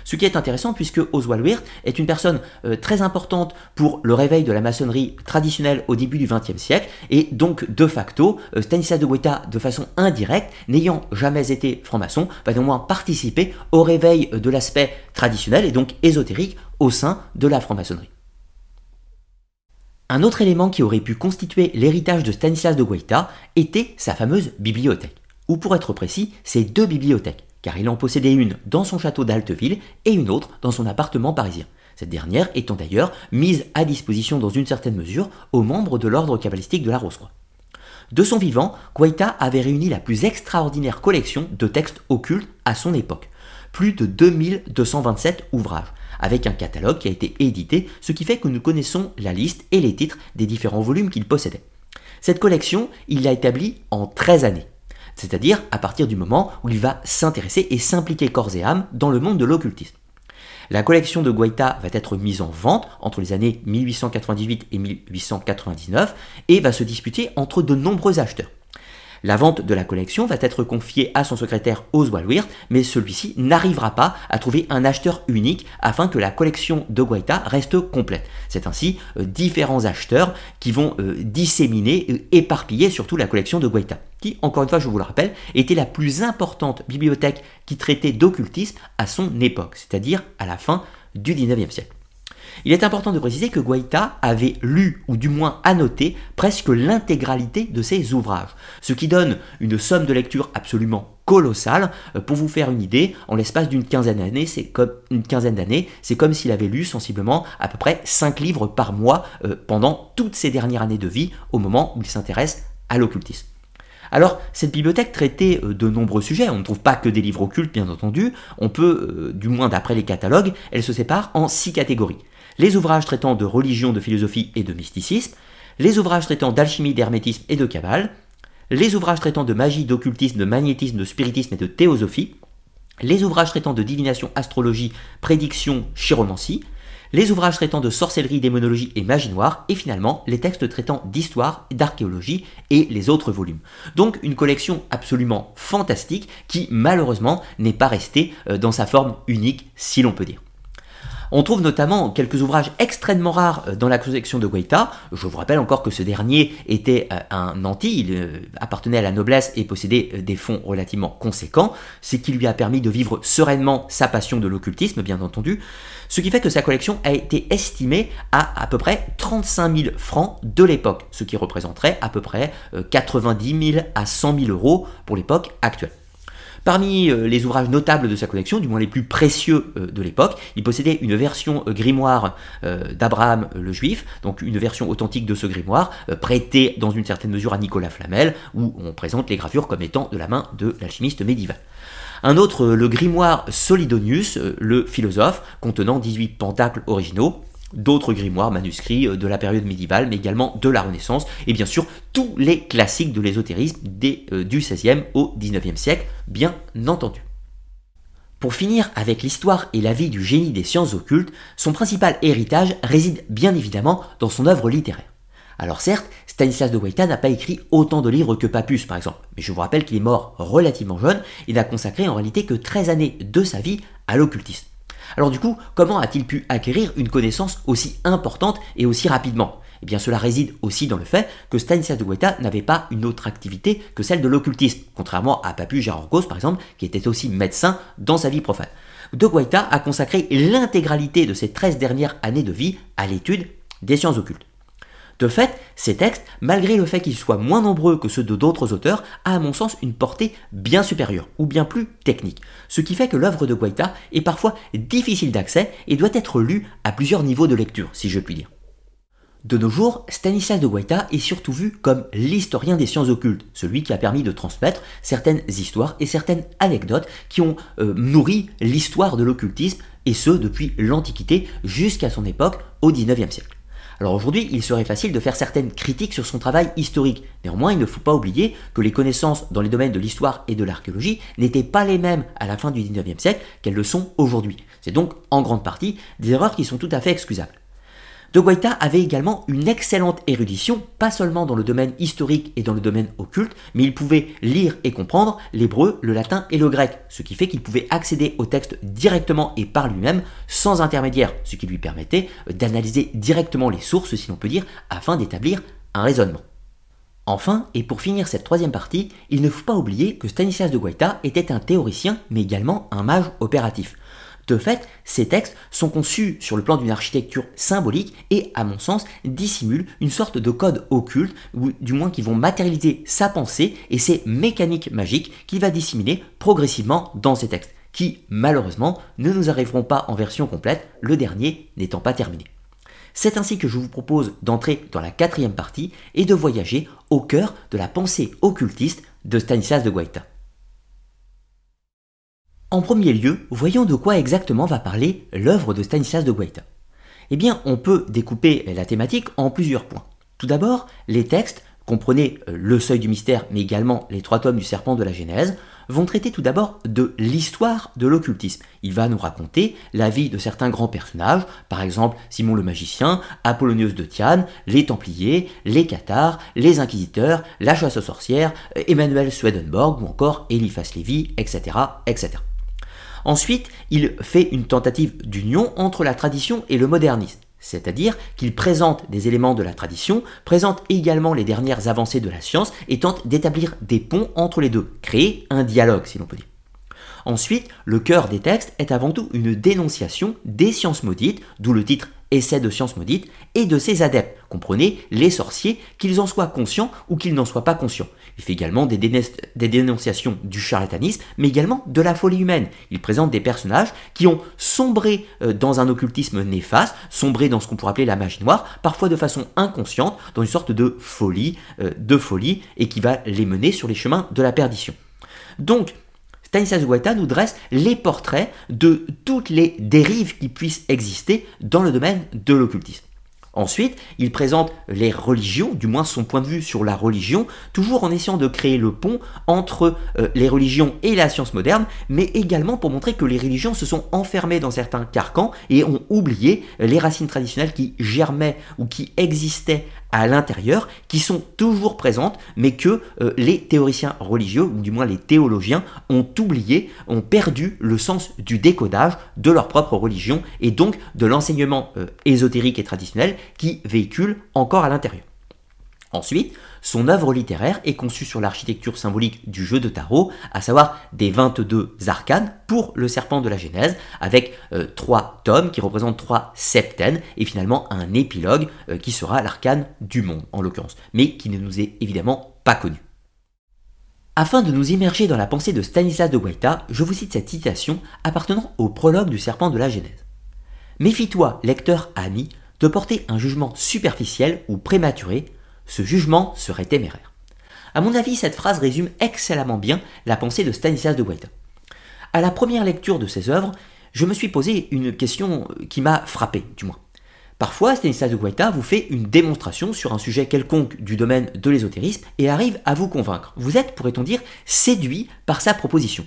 Ce qui est intéressant puisque Oswald Wirth est une personne euh, très importante pour le réveil de la maçonnerie traditionnelle au début du XXe siècle et donc de facto euh, Stanislas de Guaita de façon indirecte, n'ayant jamais été franc-maçon, va néanmoins participer au réveil de l'aspect traditionnel et donc ésotérique au sein de la franc-maçonnerie. Un autre élément qui aurait pu constituer l'héritage de Stanislas de Guaita était sa fameuse bibliothèque, ou pour être précis, ses deux bibliothèques car il en possédait une dans son château d'Alteville et une autre dans son appartement parisien. Cette dernière étant d'ailleurs mise à disposition dans une certaine mesure aux membres de l'ordre cabalistique de la Rose-Croix. De son vivant, Guaita avait réuni la plus extraordinaire collection de textes occultes à son époque, plus de 2227 ouvrages, avec un catalogue qui a été édité, ce qui fait que nous connaissons la liste et les titres des différents volumes qu'il possédait. Cette collection, il l'a établie en 13 années, c'est-à-dire à partir du moment où il va s'intéresser et s'impliquer corps et âme dans le monde de l'occultisme. La collection de Guaita va être mise en vente entre les années 1898 et 1899 et va se disputer entre de nombreux acheteurs. La vente de la collection va être confiée à son secrétaire Oswald Wirth, mais celui-ci n'arrivera pas à trouver un acheteur unique afin que la collection de Guaita reste complète. C'est ainsi euh, différents acheteurs qui vont euh, disséminer, et éparpiller surtout la collection de Guaita, qui, encore une fois, je vous le rappelle, était la plus importante bibliothèque qui traitait d'occultisme à son époque, c'est-à-dire à la fin du 19e siècle. Il est important de préciser que Guaita avait lu, ou du moins annoté, presque l'intégralité de ses ouvrages, ce qui donne une somme de lecture absolument colossale. Euh, pour vous faire une idée, en l'espace d'une quinzaine d'années, c'est comme une quinzaine d'années, c'est comme s'il avait lu sensiblement à peu près 5 livres par mois euh, pendant toutes ses dernières années de vie, au moment où il s'intéresse à l'occultisme. Alors, cette bibliothèque traitait euh, de nombreux sujets, on ne trouve pas que des livres occultes bien entendu, on peut, du moins d'après les catalogues, elle se sépare en six catégories les ouvrages traitant de religion, de philosophie et de mysticisme, les ouvrages traitant d'alchimie, d'hermétisme et de cabale, les ouvrages traitant de magie, d'occultisme, de magnétisme, de spiritisme et de théosophie, les ouvrages traitant de divination, astrologie, prédiction, chiromancie, les ouvrages traitant de sorcellerie, démonologie et magie noire, et finalement les textes traitant d'histoire, d'archéologie et les autres volumes. Donc une collection absolument fantastique qui malheureusement n'est pas restée euh, dans sa forme unique, si l'on peut dire. On trouve notamment quelques ouvrages extrêmement rares euh, dans la collection de Guaita. Je vous rappelle encore que ce dernier était euh, un nanti, il euh, appartenait à la noblesse et possédait des fonds relativement conséquents, ce qui lui a permis de vivre sereinement sa passion de l'occultisme, bien entendu, ce qui fait que sa collection a été estimée à à peu près 35 000 francs de l'époque, ce qui représenterait à peu près 90 000 à 100 000 euros pour l'époque actuelle. Parmi euh, les ouvrages notables de sa collection, du moins les plus précieux euh, de l'époque, il possédait une version euh, grimoire d'Abraham le Juif, donc une version authentique de ce grimoire, prêtée dans une certaine mesure à Nicolas Flamel, où on présente les gravures comme étant de la main de l'alchimiste médiéval. Un autre, le grimoire Solidonius, le philosophe, contenant 18 pentacles originaux, d'autres grimoires manuscrits euh, de la période médiévale, mais également de la Renaissance, et bien sûr tous les classiques de l'ésotérisme euh, du XVIe au XIXe siècle, bien entendu. Pour finir avec l'histoire et la vie du génie des sciences occultes, son principal héritage réside bien évidemment dans son œuvre littéraire. Alors certes, Stanislas de Guaita n'a pas écrit autant de livres que Papus par exemple, mais je vous rappelle qu'il est mort relativement jeune et n'a consacré en réalité que 13 années de sa vie à l'occultisme. Alors du coup, comment a-t-il pu acquérir une connaissance aussi importante et aussi rapidement? Eh bien cela réside aussi dans le fait que Stanislas de Guaita n'avait pas une autre activité que celle de l'occultisme, contrairement à Papu Gérard par exemple, qui était aussi médecin dans sa vie profane. De Guaita a consacré l'intégralité de ses 13 dernières années de vie à l'étude des sciences occultes. De fait, ces textes, malgré le fait qu'ils soient moins nombreux que ceux de d'autres auteurs, a à mon sens une portée bien supérieure, ou bien plus technique, ce qui fait que l'œuvre de Guaita est parfois difficile d'accès et doit être lue à plusieurs niveaux de lecture, si je puis dire. De nos jours, Stanislas de Guaita est surtout vu comme l'historien des sciences occultes, celui qui a permis de transmettre certaines histoires et certaines anecdotes qui ont euh, nourri l'histoire de l'occultisme, et ce depuis l'Antiquité jusqu'à son époque au XIXe siècle. Alors aujourd'hui, il serait facile de faire certaines critiques sur son travail historique. Néanmoins, il ne faut pas oublier que les connaissances dans les domaines de l'histoire et de l'archéologie n'étaient pas les mêmes à la fin du 19e siècle qu'elles le sont aujourd'hui. C'est donc en grande partie des erreurs qui sont tout à fait excusables. De Guaita avait également une excellente érudition, pas seulement dans le domaine historique et dans le domaine occulte, mais il pouvait lire et comprendre l'hébreu, le latin et le grec, ce qui fait qu'il pouvait accéder au texte directement et par lui-même, sans intermédiaire, ce qui lui permettait d'analyser directement les sources, si l'on peut dire, afin d'établir un raisonnement. Enfin, et pour finir cette troisième partie, il ne faut pas oublier que Stanislas de Guaita était un théoricien, mais également un mage opératif. De fait, ces textes sont conçus sur le plan d'une architecture symbolique et, à mon sens, dissimulent une sorte de code occulte, ou du moins qui vont matérialiser sa pensée et ses mécaniques magiques qu'il va dissimuler progressivement dans ces textes, qui, malheureusement, ne nous arriveront pas en version complète, le dernier n'étant pas terminé. C'est ainsi que je vous propose d'entrer dans la quatrième partie et de voyager au cœur de la pensée occultiste de Stanislas de Guaita. En premier lieu, voyons de quoi exactement va parler l'œuvre de Stanislas de Guaita. Eh bien, on peut découper la thématique en plusieurs points. Tout d'abord, les textes, comprenez euh, le seuil du mystère, mais également les trois tomes du serpent de la Genèse, vont traiter tout d'abord de l'histoire de l'occultisme. Il va nous raconter la vie de certains grands personnages, par exemple Simon le magicien, Apollonius de Thiane, les Templiers, les Cathares, les Inquisiteurs, la chasse aux sorcières, euh, Emmanuel Swedenborg ou encore Eliphas Lévy, etc., etc. Ensuite, il fait une tentative d'union entre la tradition et le modernisme. C'est-à-dire qu'il présente des éléments de la tradition, présente également les dernières avancées de la science et tente d'établir des ponts entre les deux, créer un dialogue si l'on peut dire. Ensuite, le cœur des textes est avant tout une dénonciation des sciences maudites, d'où le titre Essai de sciences maudites, et de ses adeptes, comprenez les sorciers, qu'ils en soient conscients ou qu'ils n'en soient pas conscients. Il fait également des, dénonciations du charlatanisme, mais également de la folie humaine. Il présente des personnages qui ont sombré euh, dans un occultisme néfaste, sombré dans ce qu'on pourrait appeler la magie noire, parfois de façon inconsciente, dans une sorte de folie, euh, de folie, et qui va les mener sur les chemins de la perdition. Donc, Stanislas Guaita nous dresse les portraits de toutes les dérives qui puissent exister dans le domaine de l'occultisme. Ensuite, il présente les religions, du moins son point de vue sur la religion, toujours en essayant de créer le pont entre euh, les religions et la science moderne, mais également pour montrer que les religions se sont enfermées dans certains carcans et ont oublié les racines traditionnelles qui germaient ou qui existaient à l'intérieur, qui sont toujours présentes, mais que euh, les théoriciens religieux, ou du moins les théologiens, ont oublié, ont perdu le sens du décodage de leur propre religion, et donc de l'enseignement euh, ésotérique et traditionnel qui véhicule encore à l'intérieur. Ensuite, son œuvre littéraire est conçue sur l'architecture symbolique du jeu de tarot, à savoir des 22 arcanes pour le serpent de la Genèse, avec euh, trois tomes qui représentent trois septaines, et finalement un épilogue euh, qui sera l'arcane du monde, en l'occurrence, mais qui ne nous est évidemment pas connu. Afin de nous immerger dans la pensée de Stanislas de Guaita, je vous cite cette citation appartenant au prologue du serpent de la Genèse. Méfie-toi, lecteur ami, de porter un jugement superficiel ou prématuré ce jugement serait téméraire. À mon avis, cette phrase résume excellemment bien la pensée de Stanislas de Guaita. À la première lecture de ses œuvres, je me suis posé une question qui m'a frappé, du moins. Parfois, Stanislas de Guaita vous fait une démonstration sur un sujet quelconque du domaine de l'ésotérisme et arrive à vous convaincre. Vous êtes, pourrait-on dire, séduit par sa proposition.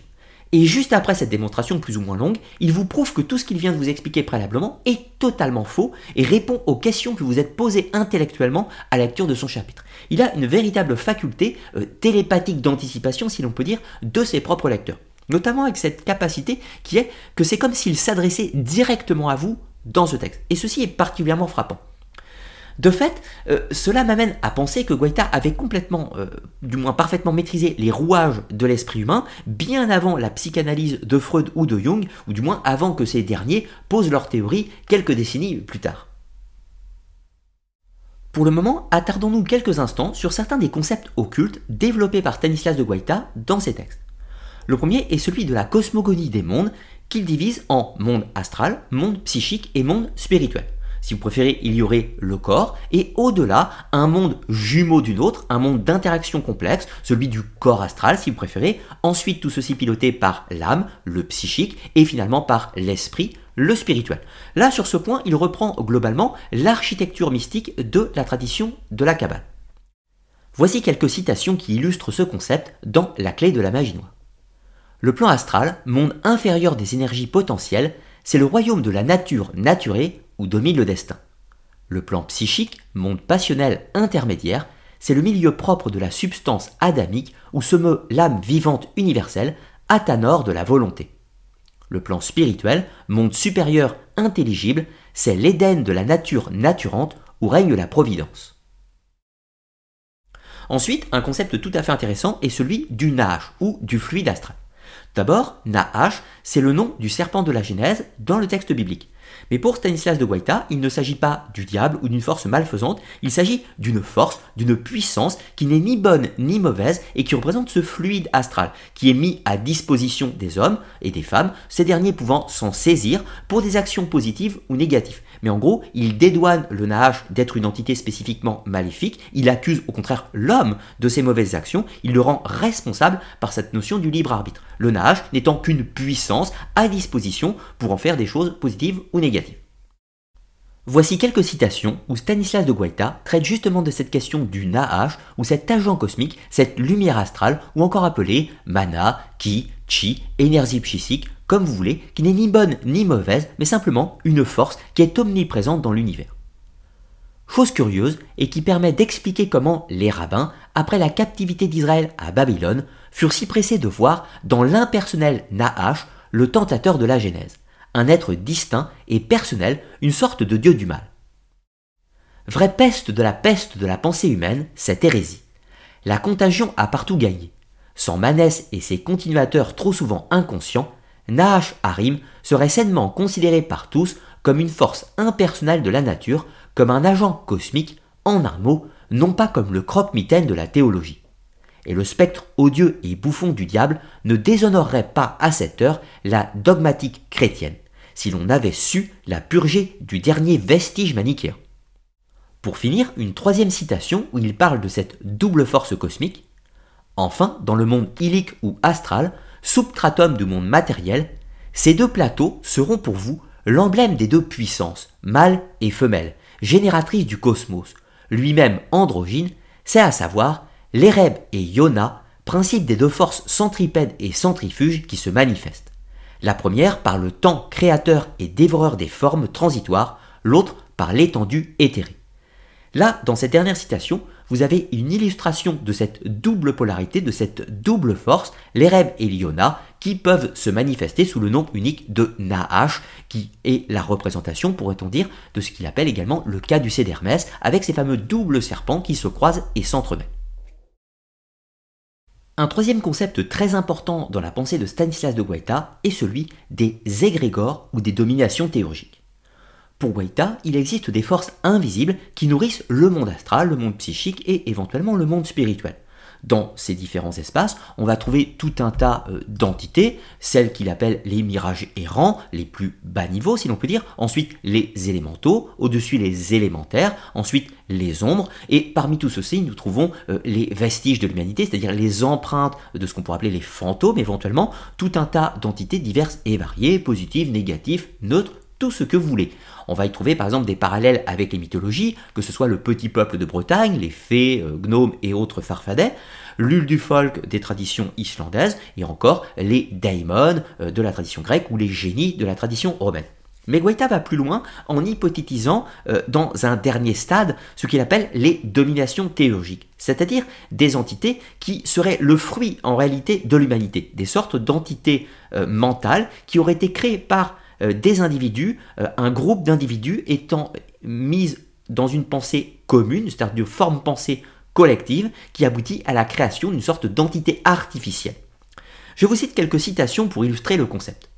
Et juste après cette démonstration plus ou moins longue, il vous prouve que tout ce qu'il vient de vous expliquer préalablement est totalement faux et répond aux questions que vous êtes posées intellectuellement à la lecture de son chapitre. Il a une véritable faculté euh, télépathique d'anticipation, si l'on peut dire, de ses propres lecteurs. Notamment avec cette capacité qui est que c'est comme s'il s'adressait directement à vous dans ce texte. Et ceci est particulièrement frappant. De fait, euh, cela m'amène à penser que Guaita avait complètement, euh, du moins parfaitement maîtrisé les rouages de l'esprit humain bien avant la psychanalyse de Freud ou de Jung, ou du moins avant que ces derniers posent leur théorie quelques décennies plus tard. Pour le moment, attardons-nous quelques instants sur certains des concepts occultes développés par Stanislas de Guaita dans ses textes. Le premier est celui de la cosmogonie des mondes, qu'il divise en monde astral, monde psychique et monde spirituel. Si vous préférez, il y aurait le corps, et au-delà, un monde jumeau d'une autre, un monde d'interaction complexe, celui du corps astral si vous préférez, ensuite tout ceci piloté par l'âme, le psychique, et finalement par l'esprit, le spirituel. Là, sur ce point, il reprend globalement l'architecture mystique de la tradition de la Kabbale. Voici quelques citations qui illustrent ce concept dans La clé de la magie noire. Le plan astral, monde inférieur des énergies potentielles, c'est le royaume de la nature naturée où domine le destin. Le plan psychique, monde passionnel intermédiaire, c'est le milieu propre de la substance adamique où se meut l'âme vivante universelle, athanor de la volonté. Le plan spirituel, monde supérieur intelligible, c'est l'Éden de la nature naturante où règne la providence. Ensuite, un concept tout à fait intéressant est celui du nage ou du fluide astral. D'abord, Nahash, c'est le nom du serpent de la Genèse dans le texte biblique. Mais pour Stanislas de Guaita, il ne s'agit pas du diable ou d'une force malfaisante, il s'agit d'une force, d'une puissance qui n'est ni bonne ni mauvaise et qui représente ce fluide astral qui est mis à disposition des hommes et des femmes, ces derniers pouvant s'en saisir pour des actions positives ou négatives. Mais en gros, il dédouane le Nahash d'être une entité spécifiquement maléfique, il accuse au contraire l'homme de ses mauvaises actions, il le rend responsable par cette notion du libre arbitre. Le Nahash n'étant qu'une puissance à disposition pour en faire des choses positives ou négatives. Voici quelques citations où Stanislas de Guaita traite justement de cette question du Nahash, ou cet agent cosmique, cette lumière astrale, ou encore appelée mana, ki, chi, énergie psychique, comme vous voulez, qui n'est ni bonne ni mauvaise, mais simplement une force qui est omniprésente dans l'univers. Chose curieuse et qui permet d'expliquer comment les rabbins, après la captivité d'Israël à Babylone, furent si pressés de voir dans l'impersonnel Nahash le tentateur de la Genèse un être distinct et personnel, une sorte de dieu du mal. Vraie peste de la peste de la pensée humaine, cette hérésie. La contagion a partout gagné. Sans Manès et ses continuateurs trop souvent inconscients, Nahash Harim serait sainement considéré par tous comme une force impersonnelle de la nature, comme un agent cosmique, en un mot, non pas comme le croque-mitaine de la théologie. Et le spectre odieux et bouffon du diable ne déshonorerait pas à cette heure la dogmatique chrétienne, si l'on avait su la purger du dernier vestige manichéen. Pour finir, une troisième citation où il parle de cette double force cosmique. Enfin, dans le monde illique ou astral, substratum du monde matériel, ces deux plateaux seront pour vous l'emblème des deux puissances, mâle et femelle, génératrices du cosmos, lui-même androgyne, c'est à savoir l'Ereb et Yona, principe des deux forces centripèdes et centrifuges qui se manifestent. La première par le temps créateur et dévoreur des formes transitoires, l'autre par l'étendue éthérée. Là, dans cette dernière citation, vous avez une illustration de cette double polarité, de cette double force, l'Ereb et l'Iona, qui peuvent se manifester sous le nom unique de Nahash, qui est la représentation, pourrait-on dire, de ce qu'il appelle également le cas du d'Hermès, avec ces fameux doubles serpents qui se croisent et s'entremêlent. Un troisième concept très important dans la pensée de Stanislas de Guaita est celui des égrégores ou des dominations théurgiques. Pour Guaita, il existe des forces invisibles qui nourrissent le monde astral, le monde psychique et éventuellement le monde spirituel. Dans ces différents espaces, on va trouver tout un tas euh, d'entités, celles qu'il appelle les mirages errants, les plus bas niveaux si l'on peut dire, ensuite les élémentaux, au-dessus les élémentaires, ensuite les ombres, et parmi tout ceci, nous trouvons euh, les vestiges de l'humanité, c'est-à-dire les empreintes de ce qu'on pourrait appeler les fantômes éventuellement, tout un tas d'entités diverses et variées, positives, négatives, neutres, tout ce que vous voulez. On va y trouver par exemple des parallèles avec les mythologies, que ce soit le petit peuple de Bretagne, les fées, euh, gnomes et autres farfadets, l'ul du folk des traditions islandaises, et encore les daimons euh, de la tradition grecque ou les génies de la tradition romaine. Mais Guaita va plus loin en hypothétisant euh, dans un dernier stade ce qu'il appelle les dominations théologiques, c'est-à-dire des entités qui seraient le fruit en réalité de l'humanité, des sortes d'entités mentales qui auraient été créées par des individus, euh, un groupe d'individus étant mis dans une pensée commune, c'est-à-dire de forme pensée collective, qui aboutit à la création d'une sorte d'entité artificielle. Je vous cite quelques citations pour illustrer le concept.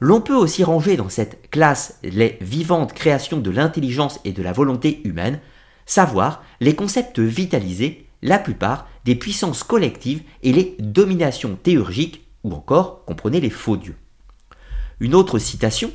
L'on peut aussi ranger dans cette classe les vivantes créations de l'intelligence et de la volonté humaine, savoir les concepts vitalisés, la plupart des puissances collectives et les dominations théurgiques, ou encore, comprenez les faux dieux. Une autre citation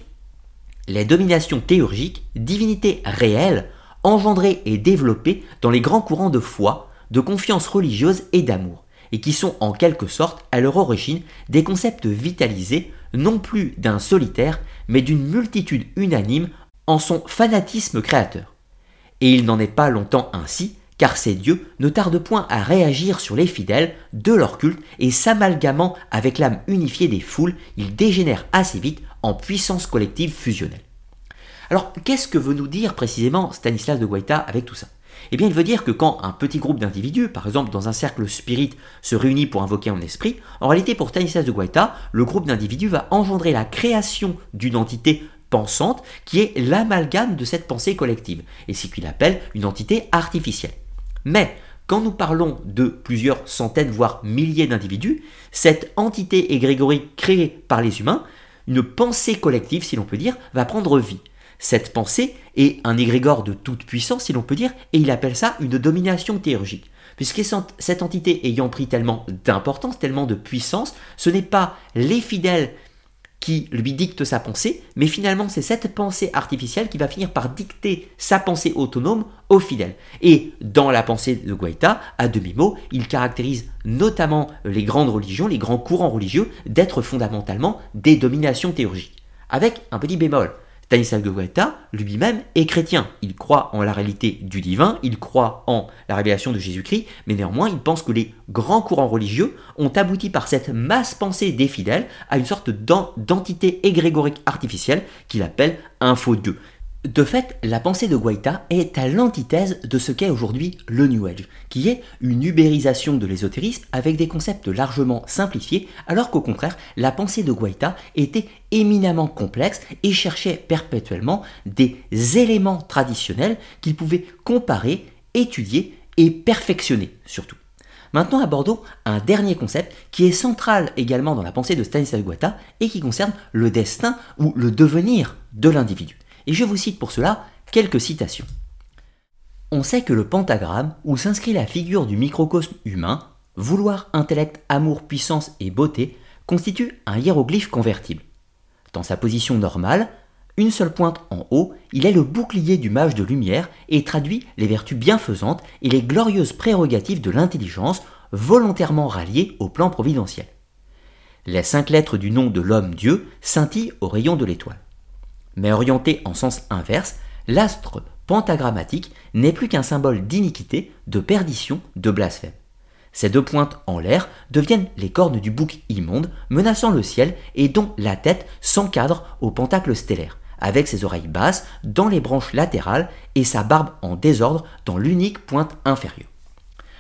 Les dominations théurgiques, divinités réelles, engendrées et développées dans les grands courants de foi, de confiance religieuse et d'amour, et qui sont en quelque sorte à leur origine des concepts vitalisés non plus d'un solitaire, mais d'une multitude unanime en son fanatisme créateur. Et il n'en est pas longtemps ainsi, car ces dieux ne tardent point à réagir sur les fidèles de leur culte et s'amalgamant avec l'âme unifiée des foules, ils dégénèrent assez vite en puissance collective fusionnelle. Alors, qu'est-ce que veut nous dire précisément Stanislas de Guaita avec tout ça? Eh bien, il veut dire que quand un petit groupe d'individus, par exemple dans un cercle spirit, se réunit pour invoquer un esprit, en réalité pour Stanislas de Guaita, le groupe d'individus va engendrer la création d'une entité pensante qui est l'amalgame de cette pensée collective, et c'est ce qu'il appelle une entité artificielle. Mais quand nous parlons de plusieurs centaines, voire milliers d'individus, cette entité égrégorique créée par les humains, une pensée collective, si l'on peut dire, va prendre vie. Cette pensée est un égrégore de toute puissance, si l'on peut dire, et il appelle ça une domination théurgique. Puisque cette entité ayant pris tellement d'importance, tellement de puissance, ce n'est pas les fidèles qui lui dicte sa pensée, mais finalement c'est cette pensée artificielle qui va finir par dicter sa pensée autonome aux fidèles. Et dans la pensée de Guaita, à demi-mot, il caractérise notamment les grandes religions, les grands courants religieux, d'être fondamentalement des dominations théurgiques. Avec un petit bémol. Stanislas Guaita, lui-même, est chrétien. Il croit en la réalité du divin, il croit en la révélation de Jésus-Christ, mais néanmoins, il pense que les grands courants religieux ont abouti par cette masse pensée des fidèles à une sorte d'entité égrégorique artificielle qu'il appelle un faux Dieu. De fait, la pensée de Guaita est à l'antithèse de ce qu'est aujourd'hui le New Age, qui est une ubérisation de l'ésotérisme avec des concepts largement simplifiés, alors qu'au contraire, la pensée de Guaita était éminemment complexe et cherchait perpétuellement des éléments traditionnels qu'il pouvait comparer, étudier et perfectionner surtout. Maintenant abordons un dernier concept qui est central également dans la pensée de Stanislas Guaita et qui concerne le destin ou le devenir de l'individu. Et je vous cite pour cela quelques citations. On sait que le pentagramme, où s'inscrit la figure du microcosme humain, vouloir, intellect, amour, puissance et beauté, constitue un hiéroglyphe convertible. Dans sa position normale, une seule pointe en haut, il est le bouclier du mage de lumière et traduit les vertus bienfaisantes et les glorieuses prérogatives de l'intelligence volontairement ralliées au plan providentiel. Les cinq lettres du nom de l'homme-dieu scintillent au rayon de l'étoile mais orienté en sens inverse, l'astre pentagrammatique n'est plus qu'un symbole d'iniquité, de perdition, de blasphème. Ces deux pointes en l'air deviennent les cornes du bouc immonde, menaçant le ciel et dont la tête s'encadre au pentacle stellaire, avec ses oreilles basses dans les branches latérales et sa barbe en désordre dans l'unique pointe inférieure.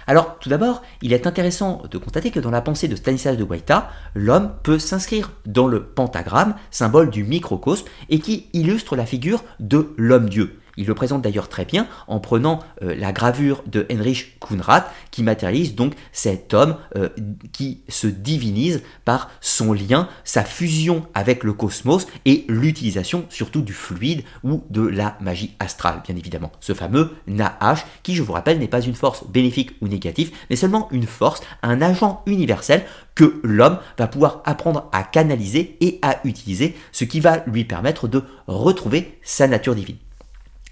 Alors, tout d'abord, il est intéressant de constater que dans la pensée de Stanislas de Guaita, l'homme peut s'inscrire dans le pentagramme, symbole du microcosme, et qui illustre la figure de l'homme-dieu. Il le présente d'ailleurs très bien en prenant euh, la gravure de Heinrich Kunrad qui matérialise donc cet homme euh, qui se divinise par son lien, sa fusion avec le cosmos et l'utilisation surtout du fluide ou de la magie astrale, bien évidemment. Ce fameux Nahash qui, je vous rappelle, n'est pas une force bénéfique ou négative, mais seulement une force, un agent universel que l'homme va pouvoir apprendre à canaliser et à utiliser, ce qui va lui permettre de retrouver sa nature divine.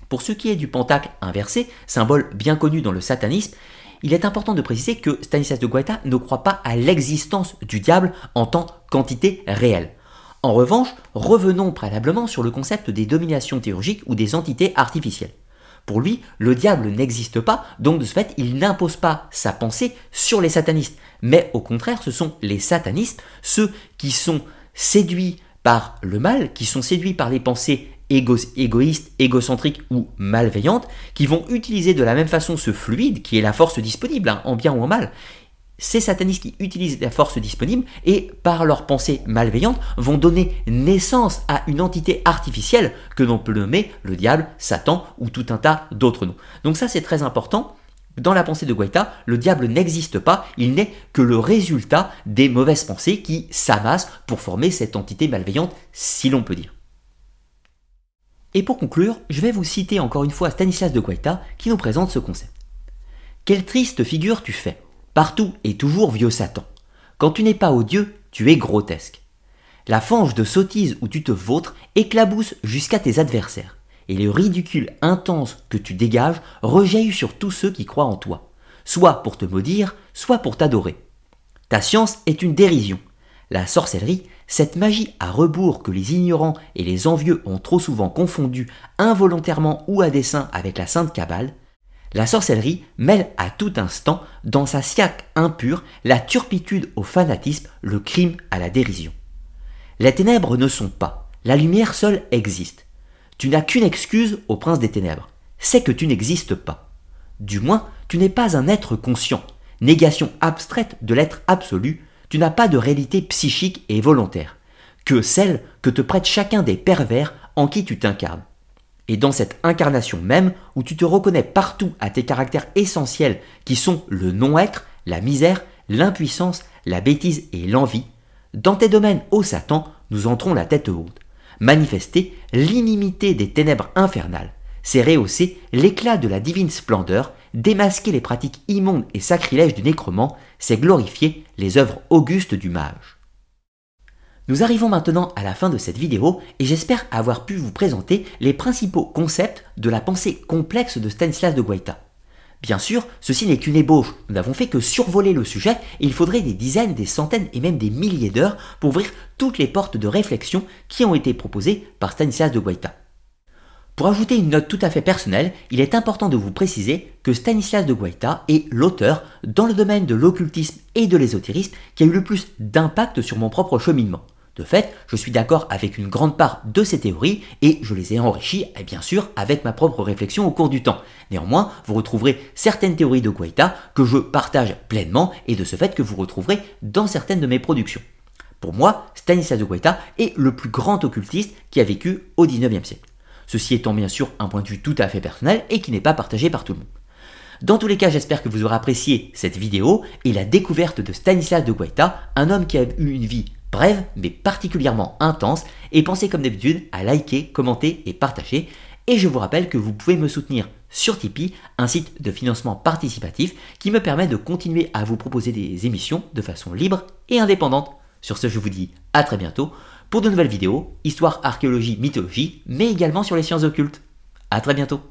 Pour ce qui est du pentacle inversé, symbole bien connu dans le satanisme, il est important de préciser que Stanislas de Guaita ne croit pas à l'existence du diable en tant qu'entité réelle. En revanche, revenons préalablement sur le concept des dominations théurgiques ou des entités artificielles. Pour lui, le diable n'existe pas, donc de ce fait, il n'impose pas sa pensée sur les satanistes. Mais au contraire, ce sont les satanistes, ceux qui sont séduits par le mal, qui sont séduits par les pensées égoïstes, égocentriques ou malveillantes, qui vont utiliser de la même façon ce fluide, qui est la force disponible, hein, en bien ou en mal. Ces satanistes qui utilisent la force disponible et par leurs pensées malveillantes vont donner naissance à une entité artificielle que l'on peut nommer le diable, Satan ou tout un tas d'autres noms. Donc ça c'est très important. Dans la pensée de Guaita, le diable n'existe pas, il n'est que le résultat des mauvaises pensées qui s'amassent pour former cette entité malveillante, si l'on peut dire. Et pour conclure, je vais vous citer encore une fois Stanislas de Guaita qui nous présente ce concept. Quelle triste figure tu fais, partout et toujours vieux Satan. Quand tu n'es pas odieux, tu es grotesque. La fange de sottise où tu te vautres éclabousse jusqu'à tes adversaires, et le ridicule intense que tu dégages rejaillit sur tous ceux qui croient en toi, soit pour te maudire, soit pour t'adorer. Ta science est une dérision. La sorcellerie cette magie à rebours que les ignorants et les envieux ont trop souvent confondu involontairement ou à dessein avec la sainte cabale, la sorcellerie mêle à tout instant, dans sa siaque impure, la turpitude au fanatisme, le crime à la dérision. Les ténèbres ne sont pas, la lumière seule existe. Tu n'as qu'une excuse au prince des ténèbres, c'est que tu n'existes pas. Du moins, tu n'es pas un être conscient, négation abstraite de l'être absolu, tu n'as pas de réalité psychique et volontaire, que celle que te prête chacun des pervers en qui tu t'incarnes. Et dans cette incarnation même, où tu te reconnais partout à tes caractères essentiels qui sont le non-être, la misère, l'impuissance, la bêtise et l'envie, dans tes domaines ô Satan, nous entrons la tête haute. Manifester l'inimité des ténèbres infernales, c'est rehausser l'éclat de la divine splendeur, démasquer les pratiques immondes et sacrilèges du nécromant, c'est glorifier les œuvres augustes du mage. Nous arrivons maintenant à la fin de cette vidéo et j'espère avoir pu vous présenter les principaux concepts de la pensée complexe de Stanislas de Guaita. Bien sûr, ceci n'est qu'une ébauche, nous n'avons fait que survoler le sujet et il faudrait des dizaines, des centaines et même des milliers d'heures pour ouvrir toutes les portes de réflexion qui ont été proposées par Stanislas de Guaita. Pour ajouter une note tout à fait personnelle, il est important de vous préciser que Stanislas de Guaita est l'auteur dans le domaine de l'occultisme et de l'ésotérisme qui a eu le plus d'impact sur mon propre cheminement. De fait, je suis d'accord avec une grande part de ces théories et je les ai enrichies, et bien sûr, avec ma propre réflexion au cours du temps. Néanmoins, vous retrouverez certaines théories de Guaita que je partage pleinement et de ce fait que vous retrouverez dans certaines de mes productions. Pour moi, Stanislas de Guaita est le plus grand occultiste qui a vécu au XIXe siècle. Ceci étant bien sûr un point de vue tout à fait personnel et qui n'est pas partagé par tout le monde. Dans tous les cas, j'espère que vous aurez apprécié cette vidéo et la découverte de Stanislas de Guaita, un homme qui a eu une vie brève mais particulièrement intense et pensez comme d'habitude à liker, commenter et partager. Et je vous rappelle que vous pouvez me soutenir sur Tipeee, un site de financement participatif qui me permet de continuer à vous proposer des émissions de façon libre et indépendante. Sur ce, je vous dis à très bientôt pour de nouvelles vidéos, histoire, archéologie, mythologie, mais également sur les sciences occultes. À très bientôt